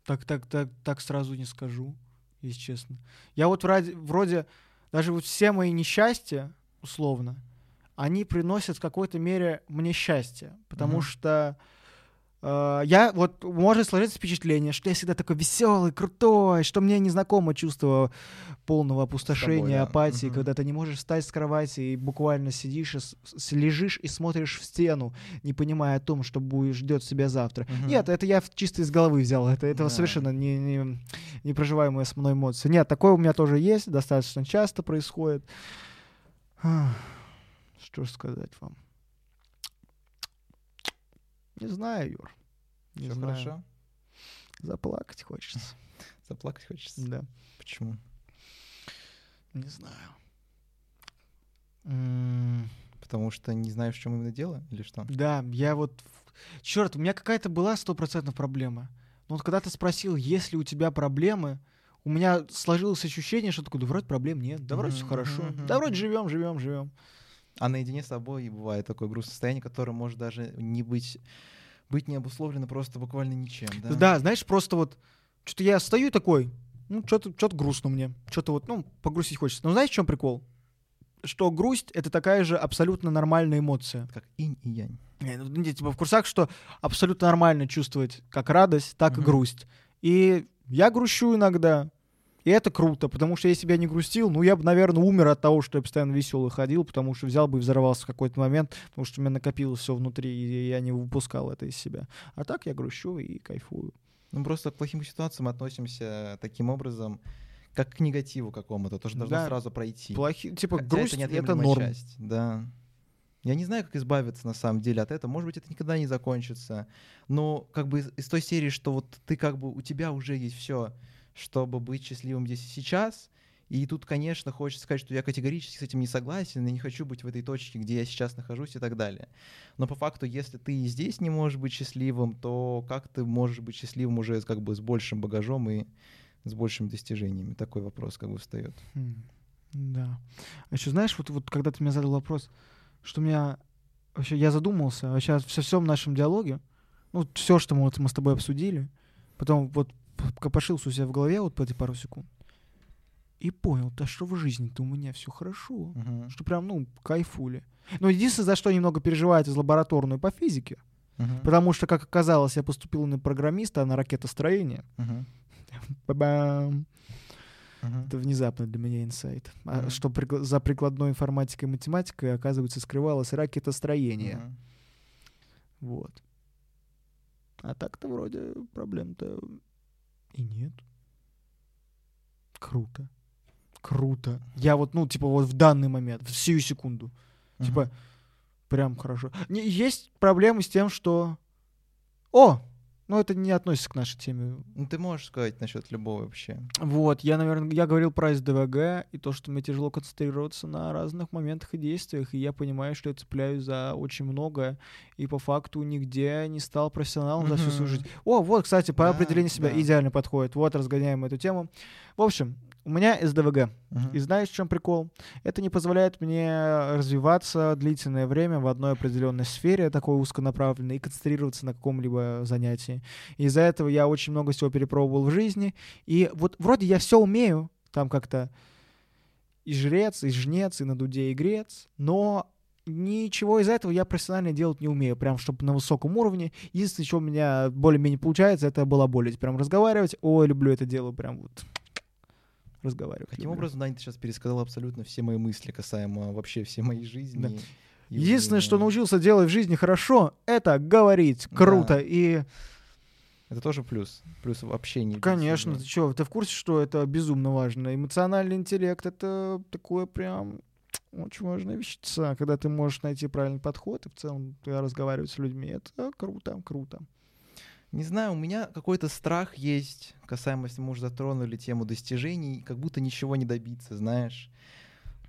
Так, так, так, так сразу не скажу, если честно. Я вот вроде, вроде даже вот все мои несчастья, условно, они приносят в какой-то мере мне счастье, потому Мгм. что я вот может сложиться впечатление, что я всегда такой веселый, крутой, что мне незнакомо чувство полного опустошения, да. апатии, Мгм. когда ты не можешь встать с кровати и буквально сидишь, и с- лежишь и смотришь в стену, не понимая о том, что будешь ждет себя завтра. Мгм. Нет, это я чисто из головы взял. Это, этого Да. совершенно не, не, непроживаемая с мной эмоция. Нет, такое у меня тоже есть, достаточно часто происходит. Что сказать вам? Не знаю, Юр. Не Всё знаю. хорошо? Заплакать хочется. Заплакать хочется. Да. Почему? Не знаю. М, Потому что не знаешь, в чем именно дело или что? Да, я вот... Черт, у меня какая-то была стопроцентная проблема. Но вот когда ты спросил, есть ли у тебя проблемы, у меня сложилось ощущение, что такое, да вроде проблем нет, да вроде все хорошо, да вроде живем, живем, живем. А наедине с собой бывает такое грустное состояние, которое может даже не быть, быть не обусловлено просто буквально ничем. Да, Да, знаешь, просто вот что-то я стою такой, ну, что-то что грустно мне, что-то вот, ну, погрустить хочется. Но знаешь, в чем прикол? Что грусть — это такая же абсолютно нормальная эмоция. Как инь и янь. Не, ну, типа в курсах, что абсолютно нормально чувствовать как радость, так и Мгм. грусть. И я грущу иногда, и это круто, потому что если бы я не грустил, ну, я бы, наверное, умер от того, что я постоянно веселый ходил, потому что взял бы и взорвался в какой-то момент, потому что у меня накопилось все внутри, и я не выпускал это из себя. А так я грущу и кайфую. Ну, просто к плохим ситуациям относимся таким образом, как к негативу какому-то. То, что должно Да. сразу пройти. Плохи, типа, Хотя грусть — это, неотъемлемая норм. часть, да. Я не знаю, как избавиться на самом деле от этого. Может быть, это никогда не закончится. Но как бы из, из той серии, что вот ты как бы у тебя уже есть все, чтобы быть счастливым здесь и сейчас. И тут, конечно, хочется сказать, что я категорически с этим не согласен и не хочу быть в этой точке, где я сейчас нахожусь и так далее. Но по факту, если ты и здесь не можешь быть счастливым, то как ты можешь быть счастливым уже как бы с большим багажом и с большими достижениями? Такой вопрос как бы встает. Хм, Да. А еще знаешь, вот, вот когда ты мне задал вопрос, что меня вообще я задумался вообще во всем нашем диалоге, ну, все, что мы, вот, мы с тобой обсудили, потом вот копошился у себя в голове вот по эти пару секунд, и понял, да что в жизни-то у меня все хорошо, Мгм. что прям, ну, кайфули. Но единственное, за что немного переживаю, это за лабораторную по физике, Мгм. потому что, как оказалось, я поступил на программиста, а на ракетостроение. Мгм. Ба-бам. Мгм. Это внезапно для меня инсайт. А Мгм. что прикла- за прикладной информатикой и математикой, оказывается, скрывалось ракетостроение. Мгм. Вот. А так-то вроде проблем-то и нет. Круто. Круто. Я вот, ну, типа, вот в данный момент, в сию секунду. Типа, прям хорошо. Есть проблемы с тем, что... О! Ну, это не относится к нашей теме. Ну, ты можешь сказать насчет любого вообще. Вот, я, наверное, я говорил про СДВГ и то, что мне тяжело концентрироваться на разных моментах и действиях, и я понимаю, что я цепляюсь за очень многое, и по факту нигде не стал профессионалом за всю свою жизнь. О, вот, кстати, по Да, определению себя да. идеально подходит. Вот, разгоняем эту тему. В общем, у меня СДВГ. Мгм. И знаешь, в чем прикол? Это не позволяет мне развиваться длительное время в одной определенной сфере, такой узконаправленной, и концентрироваться на каком-либо занятии. Из-за этого я очень много всего перепробовал в жизни. И вот вроде я все умею, там как-то и жрец, и жнец, и на дуде и грец, но ничего из этого я профессионально делать не умею, прям чтобы на высоком уровне. Единственное, что у меня более-менее получается, это балаболить, прям разговаривать. Ой, люблю это дело, прям вот разговаривать. Каким люблю. образом, Дань, ты сейчас пересказал абсолютно все мои мысли касаемо вообще всей моей жизни? Да. и Единственное, что научился делать в жизни хорошо, это говорить круто. Да. И, Это тоже плюс. Плюс в общении. конечно, ты что, ты в курсе, что это безумно важно? Эмоциональный интеллект — это такое прям очень важная вещица, когда ты можешь найти правильный подход и в целом разговаривать с людьми. Это круто, круто. Не знаю, у меня какой-то страх есть, касаемо, если мы уже затронули тему достижений, как будто ничего не добиться, знаешь.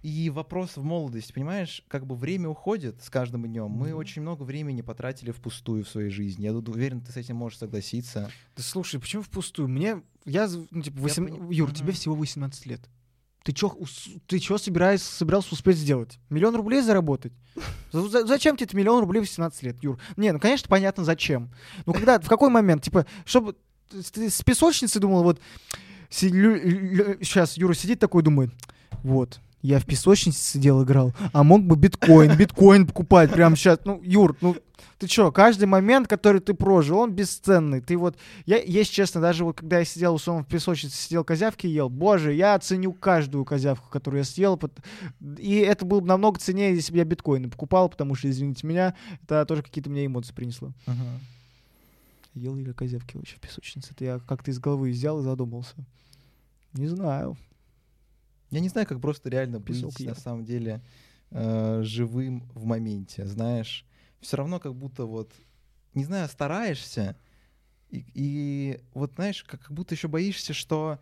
И вопрос в молодости, понимаешь, как бы время уходит с каждым днем. Мы Мгм. очень много времени потратили впустую в своей жизни. Я тут уверен, ты с этим можешь согласиться. Да слушай, почему впустую? Мне, я, ну, типа, Я восем- пони- Юр, Мгм. тебе всего 18 лет. Ты чё, ты чё собираешься, собирался успеть сделать? Миллион рублей заработать? За- за- Зачем тебе миллион рублей в 18 лет, Юр? Не, ну, конечно, понятно, зачем. Ну, когда, в какой момент? Типа, чтобы ты с песочницы думал, вот, сейчас Юра сидит такой, думает, вот, я в песочнице сидел, играл, а мог бы биткоин, биткоин покупать прямо сейчас. Ну, Юр, ну, ты чё, каждый момент, который ты прожил, он бесценный. Ты вот, я, если честно, даже вот когда я сидел, условно, в песочнице, сидел, козявки ел, боже, я оценю каждую козявку, которую я съел, и это было бы намного ценнее, если бы я биткоины покупал, потому что, извините меня, это тоже какие-то мне эмоции принесло. Ел или козявки вообще в песочнице? Это я как-то из головы взял и задумался. Не знаю. Я не знаю, как просто реально Песок быть ел. на самом деле э, живым в моменте, знаешь. Все равно как будто вот, не знаю, стараешься, и, и вот знаешь, как, как будто еще боишься, что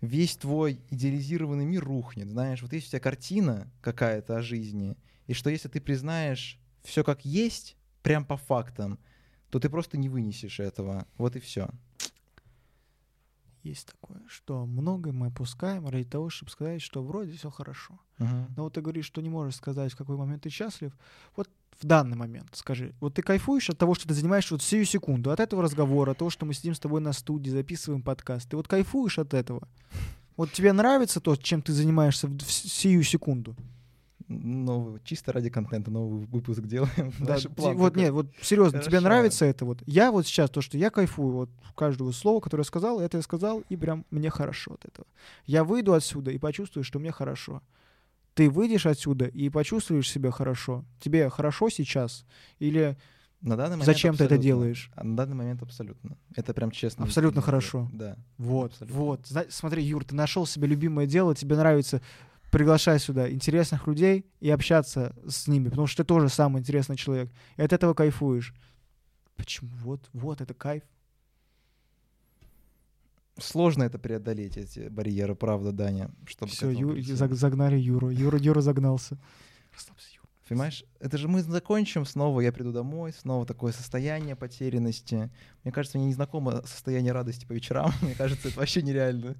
весь твой идеализированный мир рухнет, знаешь. Вот есть у тебя картина какая-то о жизни, и что если ты признаешь все как есть, прям по фактам, то ты просто не вынесешь этого. Вот и все. Есть такое, что многое мы опускаем ради того, чтобы сказать, что вроде все хорошо. Но вот ты говоришь, что не можешь сказать, в какой момент ты счастлив. Вот в данный момент скажи. Вот ты кайфуешь от того, что ты занимаешься вот сию секунду, от этого разговора, от того, что мы сидим с тобой на студии, записываем подкаст. Ты вот кайфуешь от этого? Вот тебе нравится то, чем ты занимаешься в сию секунду? Новый, чисто ради контента новый выпуск делаем. Да, ти- план вот такой. нет, вот серьезно, тебе Хорошо. нравится это вот? Я вот сейчас то, что я кайфую, вот каждого слова, которое я сказал, это я сказал, и прям мне хорошо от этого. Я выйду отсюда и почувствую, что мне хорошо. Ты выйдешь отсюда и почувствуешь себя хорошо. Тебе хорошо сейчас или На данный момент зачем ты это абсолютно. делаешь? А на данный момент абсолютно. Это прям честно. Абсолютно хорошо. Да. Вот, Абсолютно. вот. Смотри, Юр, ты нашел себе любимое дело, тебе нравится приглашать сюда интересных людей и общаться с ними, потому что ты тоже самый интересный человек. И от этого кайфуешь. Почему? Вот, вот, это кайф. сложно это преодолеть, эти барьеры, правда, Даня, чтобы Все, прийти. загнали Юру. Юра, Юра загнался. Расслабься. Понимаешь, это же мы закончим снова, я приду домой, снова такое состояние потерянности. Мне кажется, мне не знакомо состояние радости по вечерам. Мне кажется, это вообще нереально.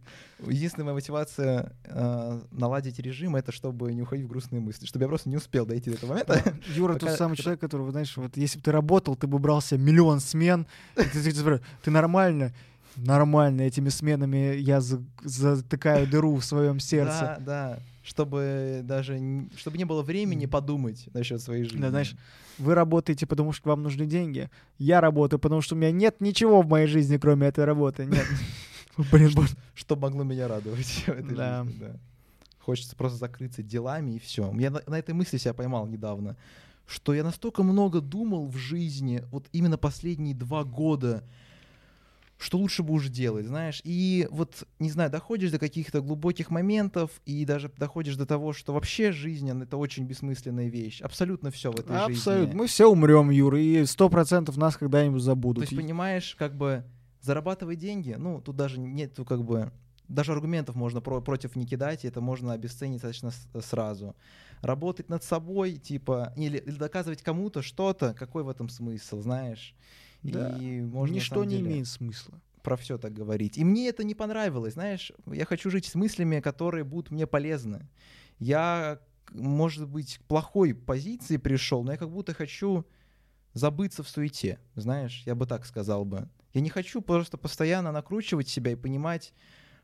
Единственная моя мотивация э, наладить режим — это чтобы не уходить в грустные мысли, чтобы я просто не успел дойти до этого момента. Юра Пока- тот самый человек, который, вот, знаешь, вот если бы ты работал, ты бы брал себе миллион смен. и Ты, ты- ты- ты нормально? Нормально. Этими сменами я за- затыкаю дыру в своем сердце. Да, да. Чтобы даже чтобы не было времени подумать насчет своей жизни. Да, знаешь, вы работаете, потому что вам нужны деньги. Я работаю, потому что у меня нет ничего в моей жизни, кроме этой работы. Нет. Блин, боже. что могло меня радовать в этой жизни, да. Хочется просто закрыться делами и все. Я на, на этой мысли себя поймал недавно, что я настолько много думал в жизни, вот именно последние два года, что лучше бы уже делать, знаешь. И вот, не знаю, доходишь до каких-то глубоких моментов, и даже доходишь до того, что вообще жизнь, это очень бессмысленная вещь. Абсолютно все в этой жизни. Абсолютно. Мы все умрем, Юра, и сто процентов нас когда-нибудь То забудут. есть, понимаешь, как бы зарабатывать деньги, ну, тут даже нету как бы даже аргументов можно про- против не кидать, и это можно обесценить достаточно с- сразу. Работать над собой, типа, или, или доказывать кому-то что-то, какой в этом смысл, знаешь? Да. И можно Ничто не деле имеет смысла. про все так говорить. И мне это не понравилось, знаешь, я хочу жить с мыслями, которые будут мне полезны. Я, может быть, к плохой позиции пришел, но я как будто хочу забыться в суете, знаешь, я бы так сказал бы. Я не хочу просто постоянно накручивать себя и понимать,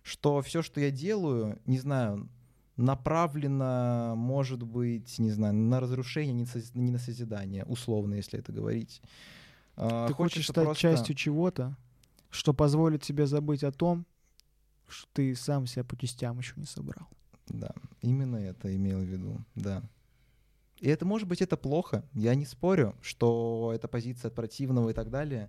что все, что я делаю, не знаю, направлено, может быть, не знаю, на разрушение, не на созидание, условно, если это говорить. А, Ты хочешь стать просто- частью чего-то, что позволит тебе забыть о том, что ты сам себя по частям еще не собрал. Да, именно это имел в виду, да. И это, может быть, это плохо. Я не спорю, что это позиция от противного и так далее.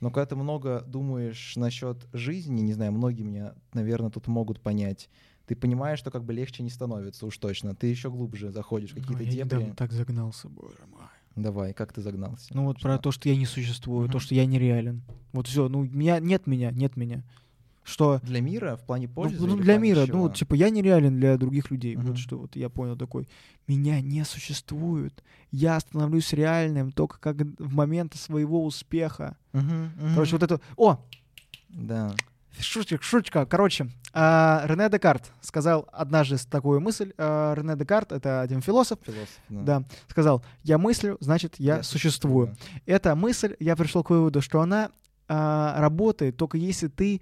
Но когда ты много думаешь насчет жизни, не знаю, многие меня, наверное, тут могут понять, ты понимаешь, что как бы легче не становится уж точно. Ты еще глубже заходишь в какие-то Ну, я дебри. недавно так загнался, боже мой. Давай, как ты загнался? Ну вот про Что? то, что я не существую, то, Мгм. что я нереален. Вот все, ну меня нет меня, нет меня. Что Для мира в плане ну, пользы? ну, в для мира, чего? ну вот, типа я нереален для других людей. Мгм. Вот что вот я понял такой. Меня не существует. Я становлюсь реальным только как в момент своего успеха. Мгм, мгм. Короче, вот это. О, Да. Шуточка, шуточка. Короче, а, Рене Декарт сказал однажды такую мысль. А, Рене Декарт — это один философ, Философ. да, сказал, я мыслю, значит, я, существую. Эта мысль, я пришел к выводу, что она а, работает только если ты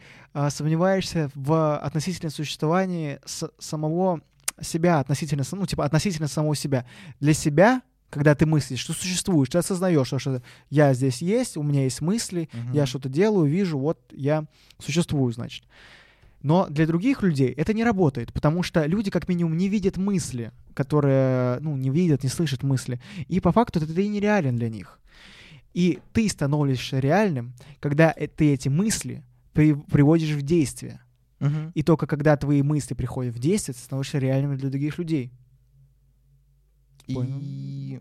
сомневаешься в относительном существовании самого себя, относительно, ну, типа, относительно самого себя. Для себя, когда ты мыслишь, что существуешь, ты осознаешь, что, что я здесь есть, у меня есть мысли, Мгм. я что-то делаю, вижу, вот я существую, значит. Но для других людей это не работает, потому что люди как минимум не видят мысли, которые, ну, не видят, не слышат мысли. И по факту это ты нереален для них. И ты становишься реальным, когда э- ты эти мысли при- приводишь в действие. Мгм. И только когда твои мысли приходят в действие, ты становишься реальным для других людей. Понял. И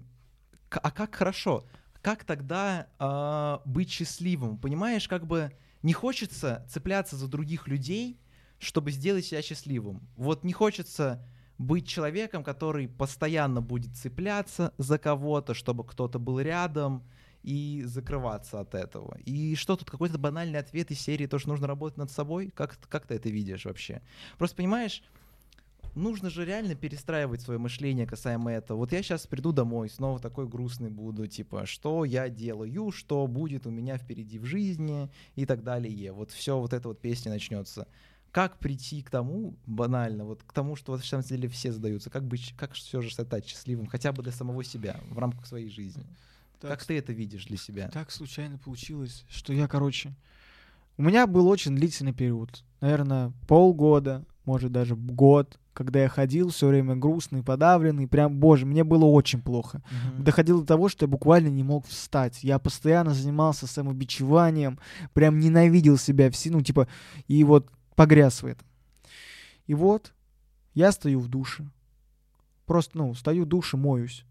а как хорошо? Как тогда а, быть счастливым? Понимаешь, как бы не хочется цепляться за других людей, чтобы сделать себя счастливым. Вот не хочется быть человеком, который постоянно будет цепляться за кого-то, чтобы кто-то был рядом и закрываться от этого. И что тут какой-то банальный ответ из серии, то, что нужно работать над собой? Как, как ты это видишь вообще? Просто понимаешь, нужно же реально перестраивать свое мышление касаемо этого. Вот я сейчас приду домой, снова такой грустный буду, типа, что я делаю, что будет у меня впереди в жизни и так далее. Вот все вот эта вот песня начнется. Как прийти к тому, банально, вот к тому, что вот, на самом деле все задаются, как быть, как все же стать счастливым, хотя бы для самого себя, в рамках своей жизни. как ты это видишь для себя? Так случайно получилось, что я, короче... У меня был очень длительный период. Наверное, полгода, может даже год, когда я ходил все время грустный, подавленный. Прям, боже, мне было очень плохо. Мгм. Доходило до того, что я буквально не мог встать. Я постоянно занимался самобичеванием, прям ненавидел себя все, ну, типа, и вот погряз в этом. И вот я стою в душе. Просто, ну, стою в душе, моюсь.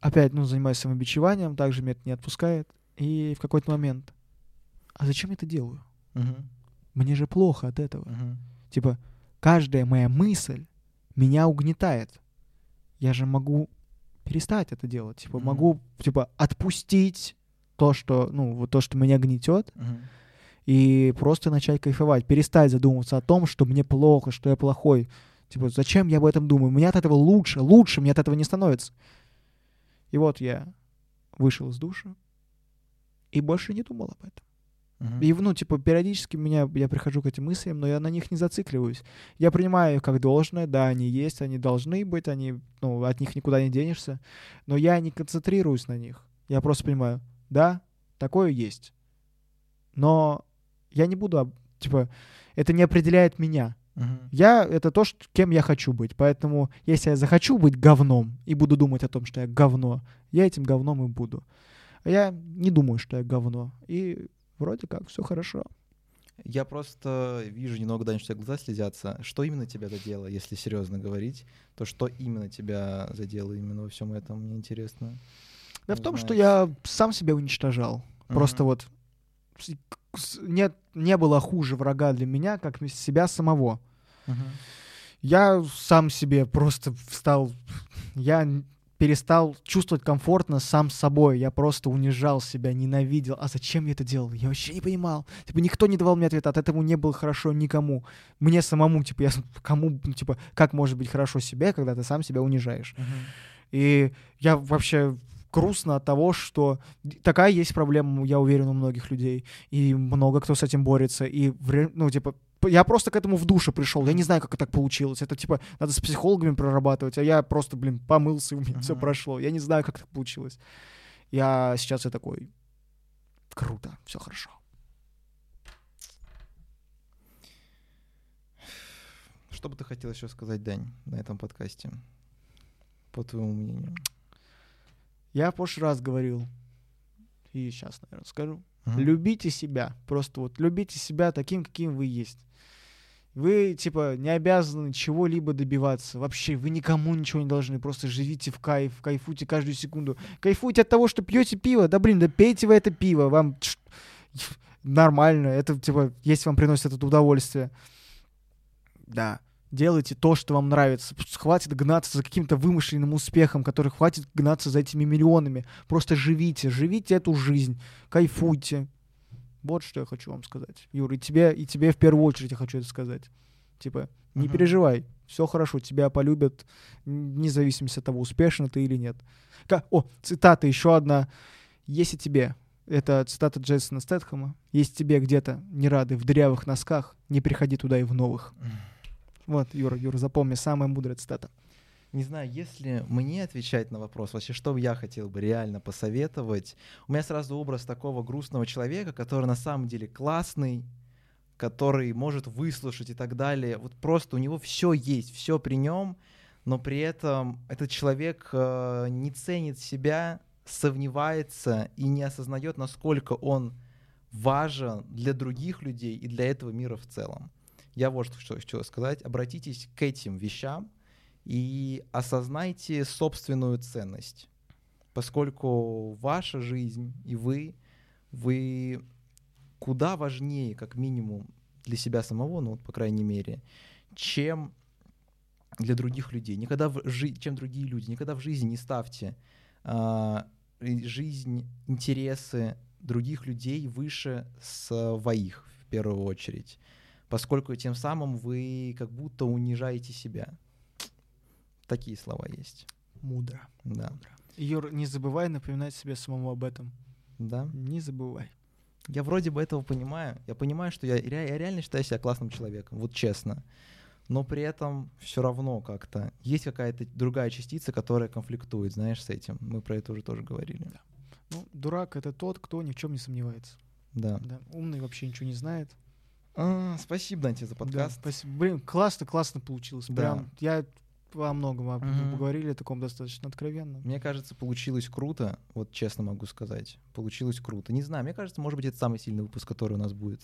Опять, ну, занимаюсь самобичеванием, также меня это не отпускает. И в какой-то момент, а зачем я это делаю? Мгм. Мне же плохо от этого. Мгм. Типа, каждая моя мысль меня угнетает. Я же могу перестать это делать. Типа, Мгм. могу, типа, отпустить то, что, ну, вот то, что меня гнетет, Мгм. и просто начать кайфовать, перестать задумываться о том, что мне плохо, что я плохой. Типа, зачем я об этом думаю? Мне от этого лучше, лучше мне от этого не становится. И вот я вышел из душа и больше не думал об этом. Мгм. И, ну, типа, периодически меня, я прихожу к этим мыслям, но я на них не зацикливаюсь. Я принимаю их как должное, да, они есть, они должны быть, они, ну, от них никуда не денешься, но я не концентрируюсь на них. Я просто понимаю, да, такое есть. Но я не буду, типа, это не определяет меня. Мгм. Я — это то, что, кем я хочу быть. Поэтому, если я захочу быть говном и буду думать о том, что я говно, я этим говном и буду. А я не думаю, что я говно. И вроде как все хорошо. Я просто вижу немного, Дань, что глаза слезятся. Что именно тебя задело, если серьезно говорить? То что именно тебя задело именно во всем этом, мне интересно. Да в том, что я сам себя уничтожал. Просто Мгм. вот нет, не было хуже врага для меня, как себя самого. Мгм. Я сам себе просто встал, я перестал чувствовать комфортно сам с собой. Я просто унижал себя, ненавидел. А зачем я это делал? Я вообще не понимал. Типа никто не давал мне ответа, от этого не было хорошо никому. Мне самому, типа, я кому, ну, типа, как может быть хорошо себе, когда ты сам себя унижаешь? Мгм. И я вообще грустно от того, что такая есть проблема, я уверен, у многих людей. И много кто с этим борется. И, ну, типа, я просто к этому в душе пришел. Я не знаю, как так получилось. Это, типа, надо с психологами прорабатывать, а я просто, блин, помылся, и у меня все Мгм. прошло. Я не знаю, как так получилось. Я сейчас я такой, круто, все хорошо. Что бы ты хотел еще сказать, Дань, на этом подкасте? По твоему мнению. Я в прошлый раз говорил, и сейчас, наверное, скажу. Мгм. Любите себя. Просто вот любите себя таким, каким вы есть. Вы, типа, не обязаны чего-либо добиваться. Вообще, вы никому ничего не должны. Просто живите в кайф, кайфуйте каждую секунду. Кайфуйте от того, что пьете пиво. Да блин, да пейте вы это пиво. Вам нормально. Это, типа, если вам приносит это удовольствие. Да. Делайте то, что вам нравится. Хватит гнаться за каким-то вымышленным успехом, который хватит гнаться за этими миллионами. Просто живите, живите эту жизнь, кайфуйте. Вот что я хочу вам сказать. Юр, и тебе, и тебе в первую очередь я хочу это сказать. Типа, не Мгм. переживай, все хорошо, тебя полюбят, н- вне зависимости от того, успешно ты или нет. Ка- О, цитата еще одна. Если тебе, это цитата Джейсона Стэтхэма, если тебе где-то не рады в дырявых носках, не приходи туда и в новых. Вот, Юра, Юра, запомни, самая мудрая цитата. Не знаю, если мне отвечать на вопрос, вообще, что бы я хотел бы реально посоветовать, у меня сразу образ такого грустного человека, который на самом деле классный, который может выслушать и так далее. Вот просто у него все есть, все при нем, но при этом этот человек э, не ценит себя, сомневается и не осознает, насколько он важен для других людей и для этого мира в целом. Я вот что хочу сказать. Обратитесь к этим вещам, и осознайте собственную ценность, поскольку ваша жизнь и вы, вы куда важнее, как минимум, для себя самого, ну, вот, по крайней мере, чем для других людей. Никогда в жи- чем другие люди. Никогда в жизни не ставьте и жизнь, интересы других людей выше своих в первую очередь, поскольку тем самым вы как будто унижаете себя. Такие слова есть. Мудро. Да. Юр, не забывай напоминать себе самому об этом. Да. Не забывай. Я вроде бы этого понимаю. Я понимаю, что я, я реально считаю себя классным человеком, вот честно. Но при этом все равно как-то есть какая-то другая частица, которая конфликтует, знаешь, с этим. Мы про это уже тоже говорили. Ну, дурак — это тот, кто ни в чем не сомневается. Да. Да. Умный вообще ничего не знает. А, спасибо, Данте, за Да, подкаст. спасибо. Блин, классно, классно получилось. Да. Прям я во многом об- Мгм. поговорили, таком достаточно откровенно. Мне кажется, получилось круто, вот честно могу сказать. Получилось круто. Не знаю, мне кажется, может быть, это самый сильный выпуск, который у нас будет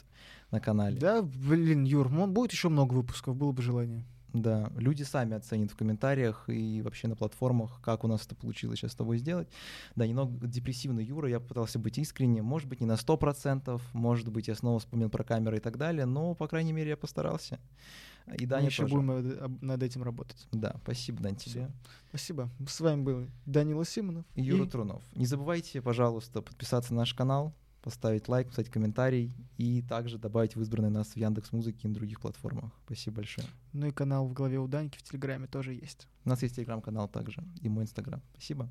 на канале. Да, блин, Юр, будет еще много выпусков, было бы желание. Да, люди сами оценят в комментариях и вообще на платформах, как у нас это получилось сейчас с тобой сделать. Да, немного депрессивный Юра, я пытался быть искренним, может быть, не на 100%, может быть, я снова вспомнил про камеры и так далее, но, по крайней мере, я постарался. И Даня Мы еще тоже. будем э, над этим работать. Да, спасибо, Дань, тебе. Спасибо. С вами был Данила Симонов. И Юра и- Трунов. Не забывайте, пожалуйста, подписаться на наш канал, поставить лайк, поставить комментарий и также добавить в избранные нас в Яндекс Музыке и на других платформах. Спасибо большое. Ну и канал в голове у Даньки в Телеграме тоже есть. У нас есть телеграм-канал также и мой инстаграм. Спасибо.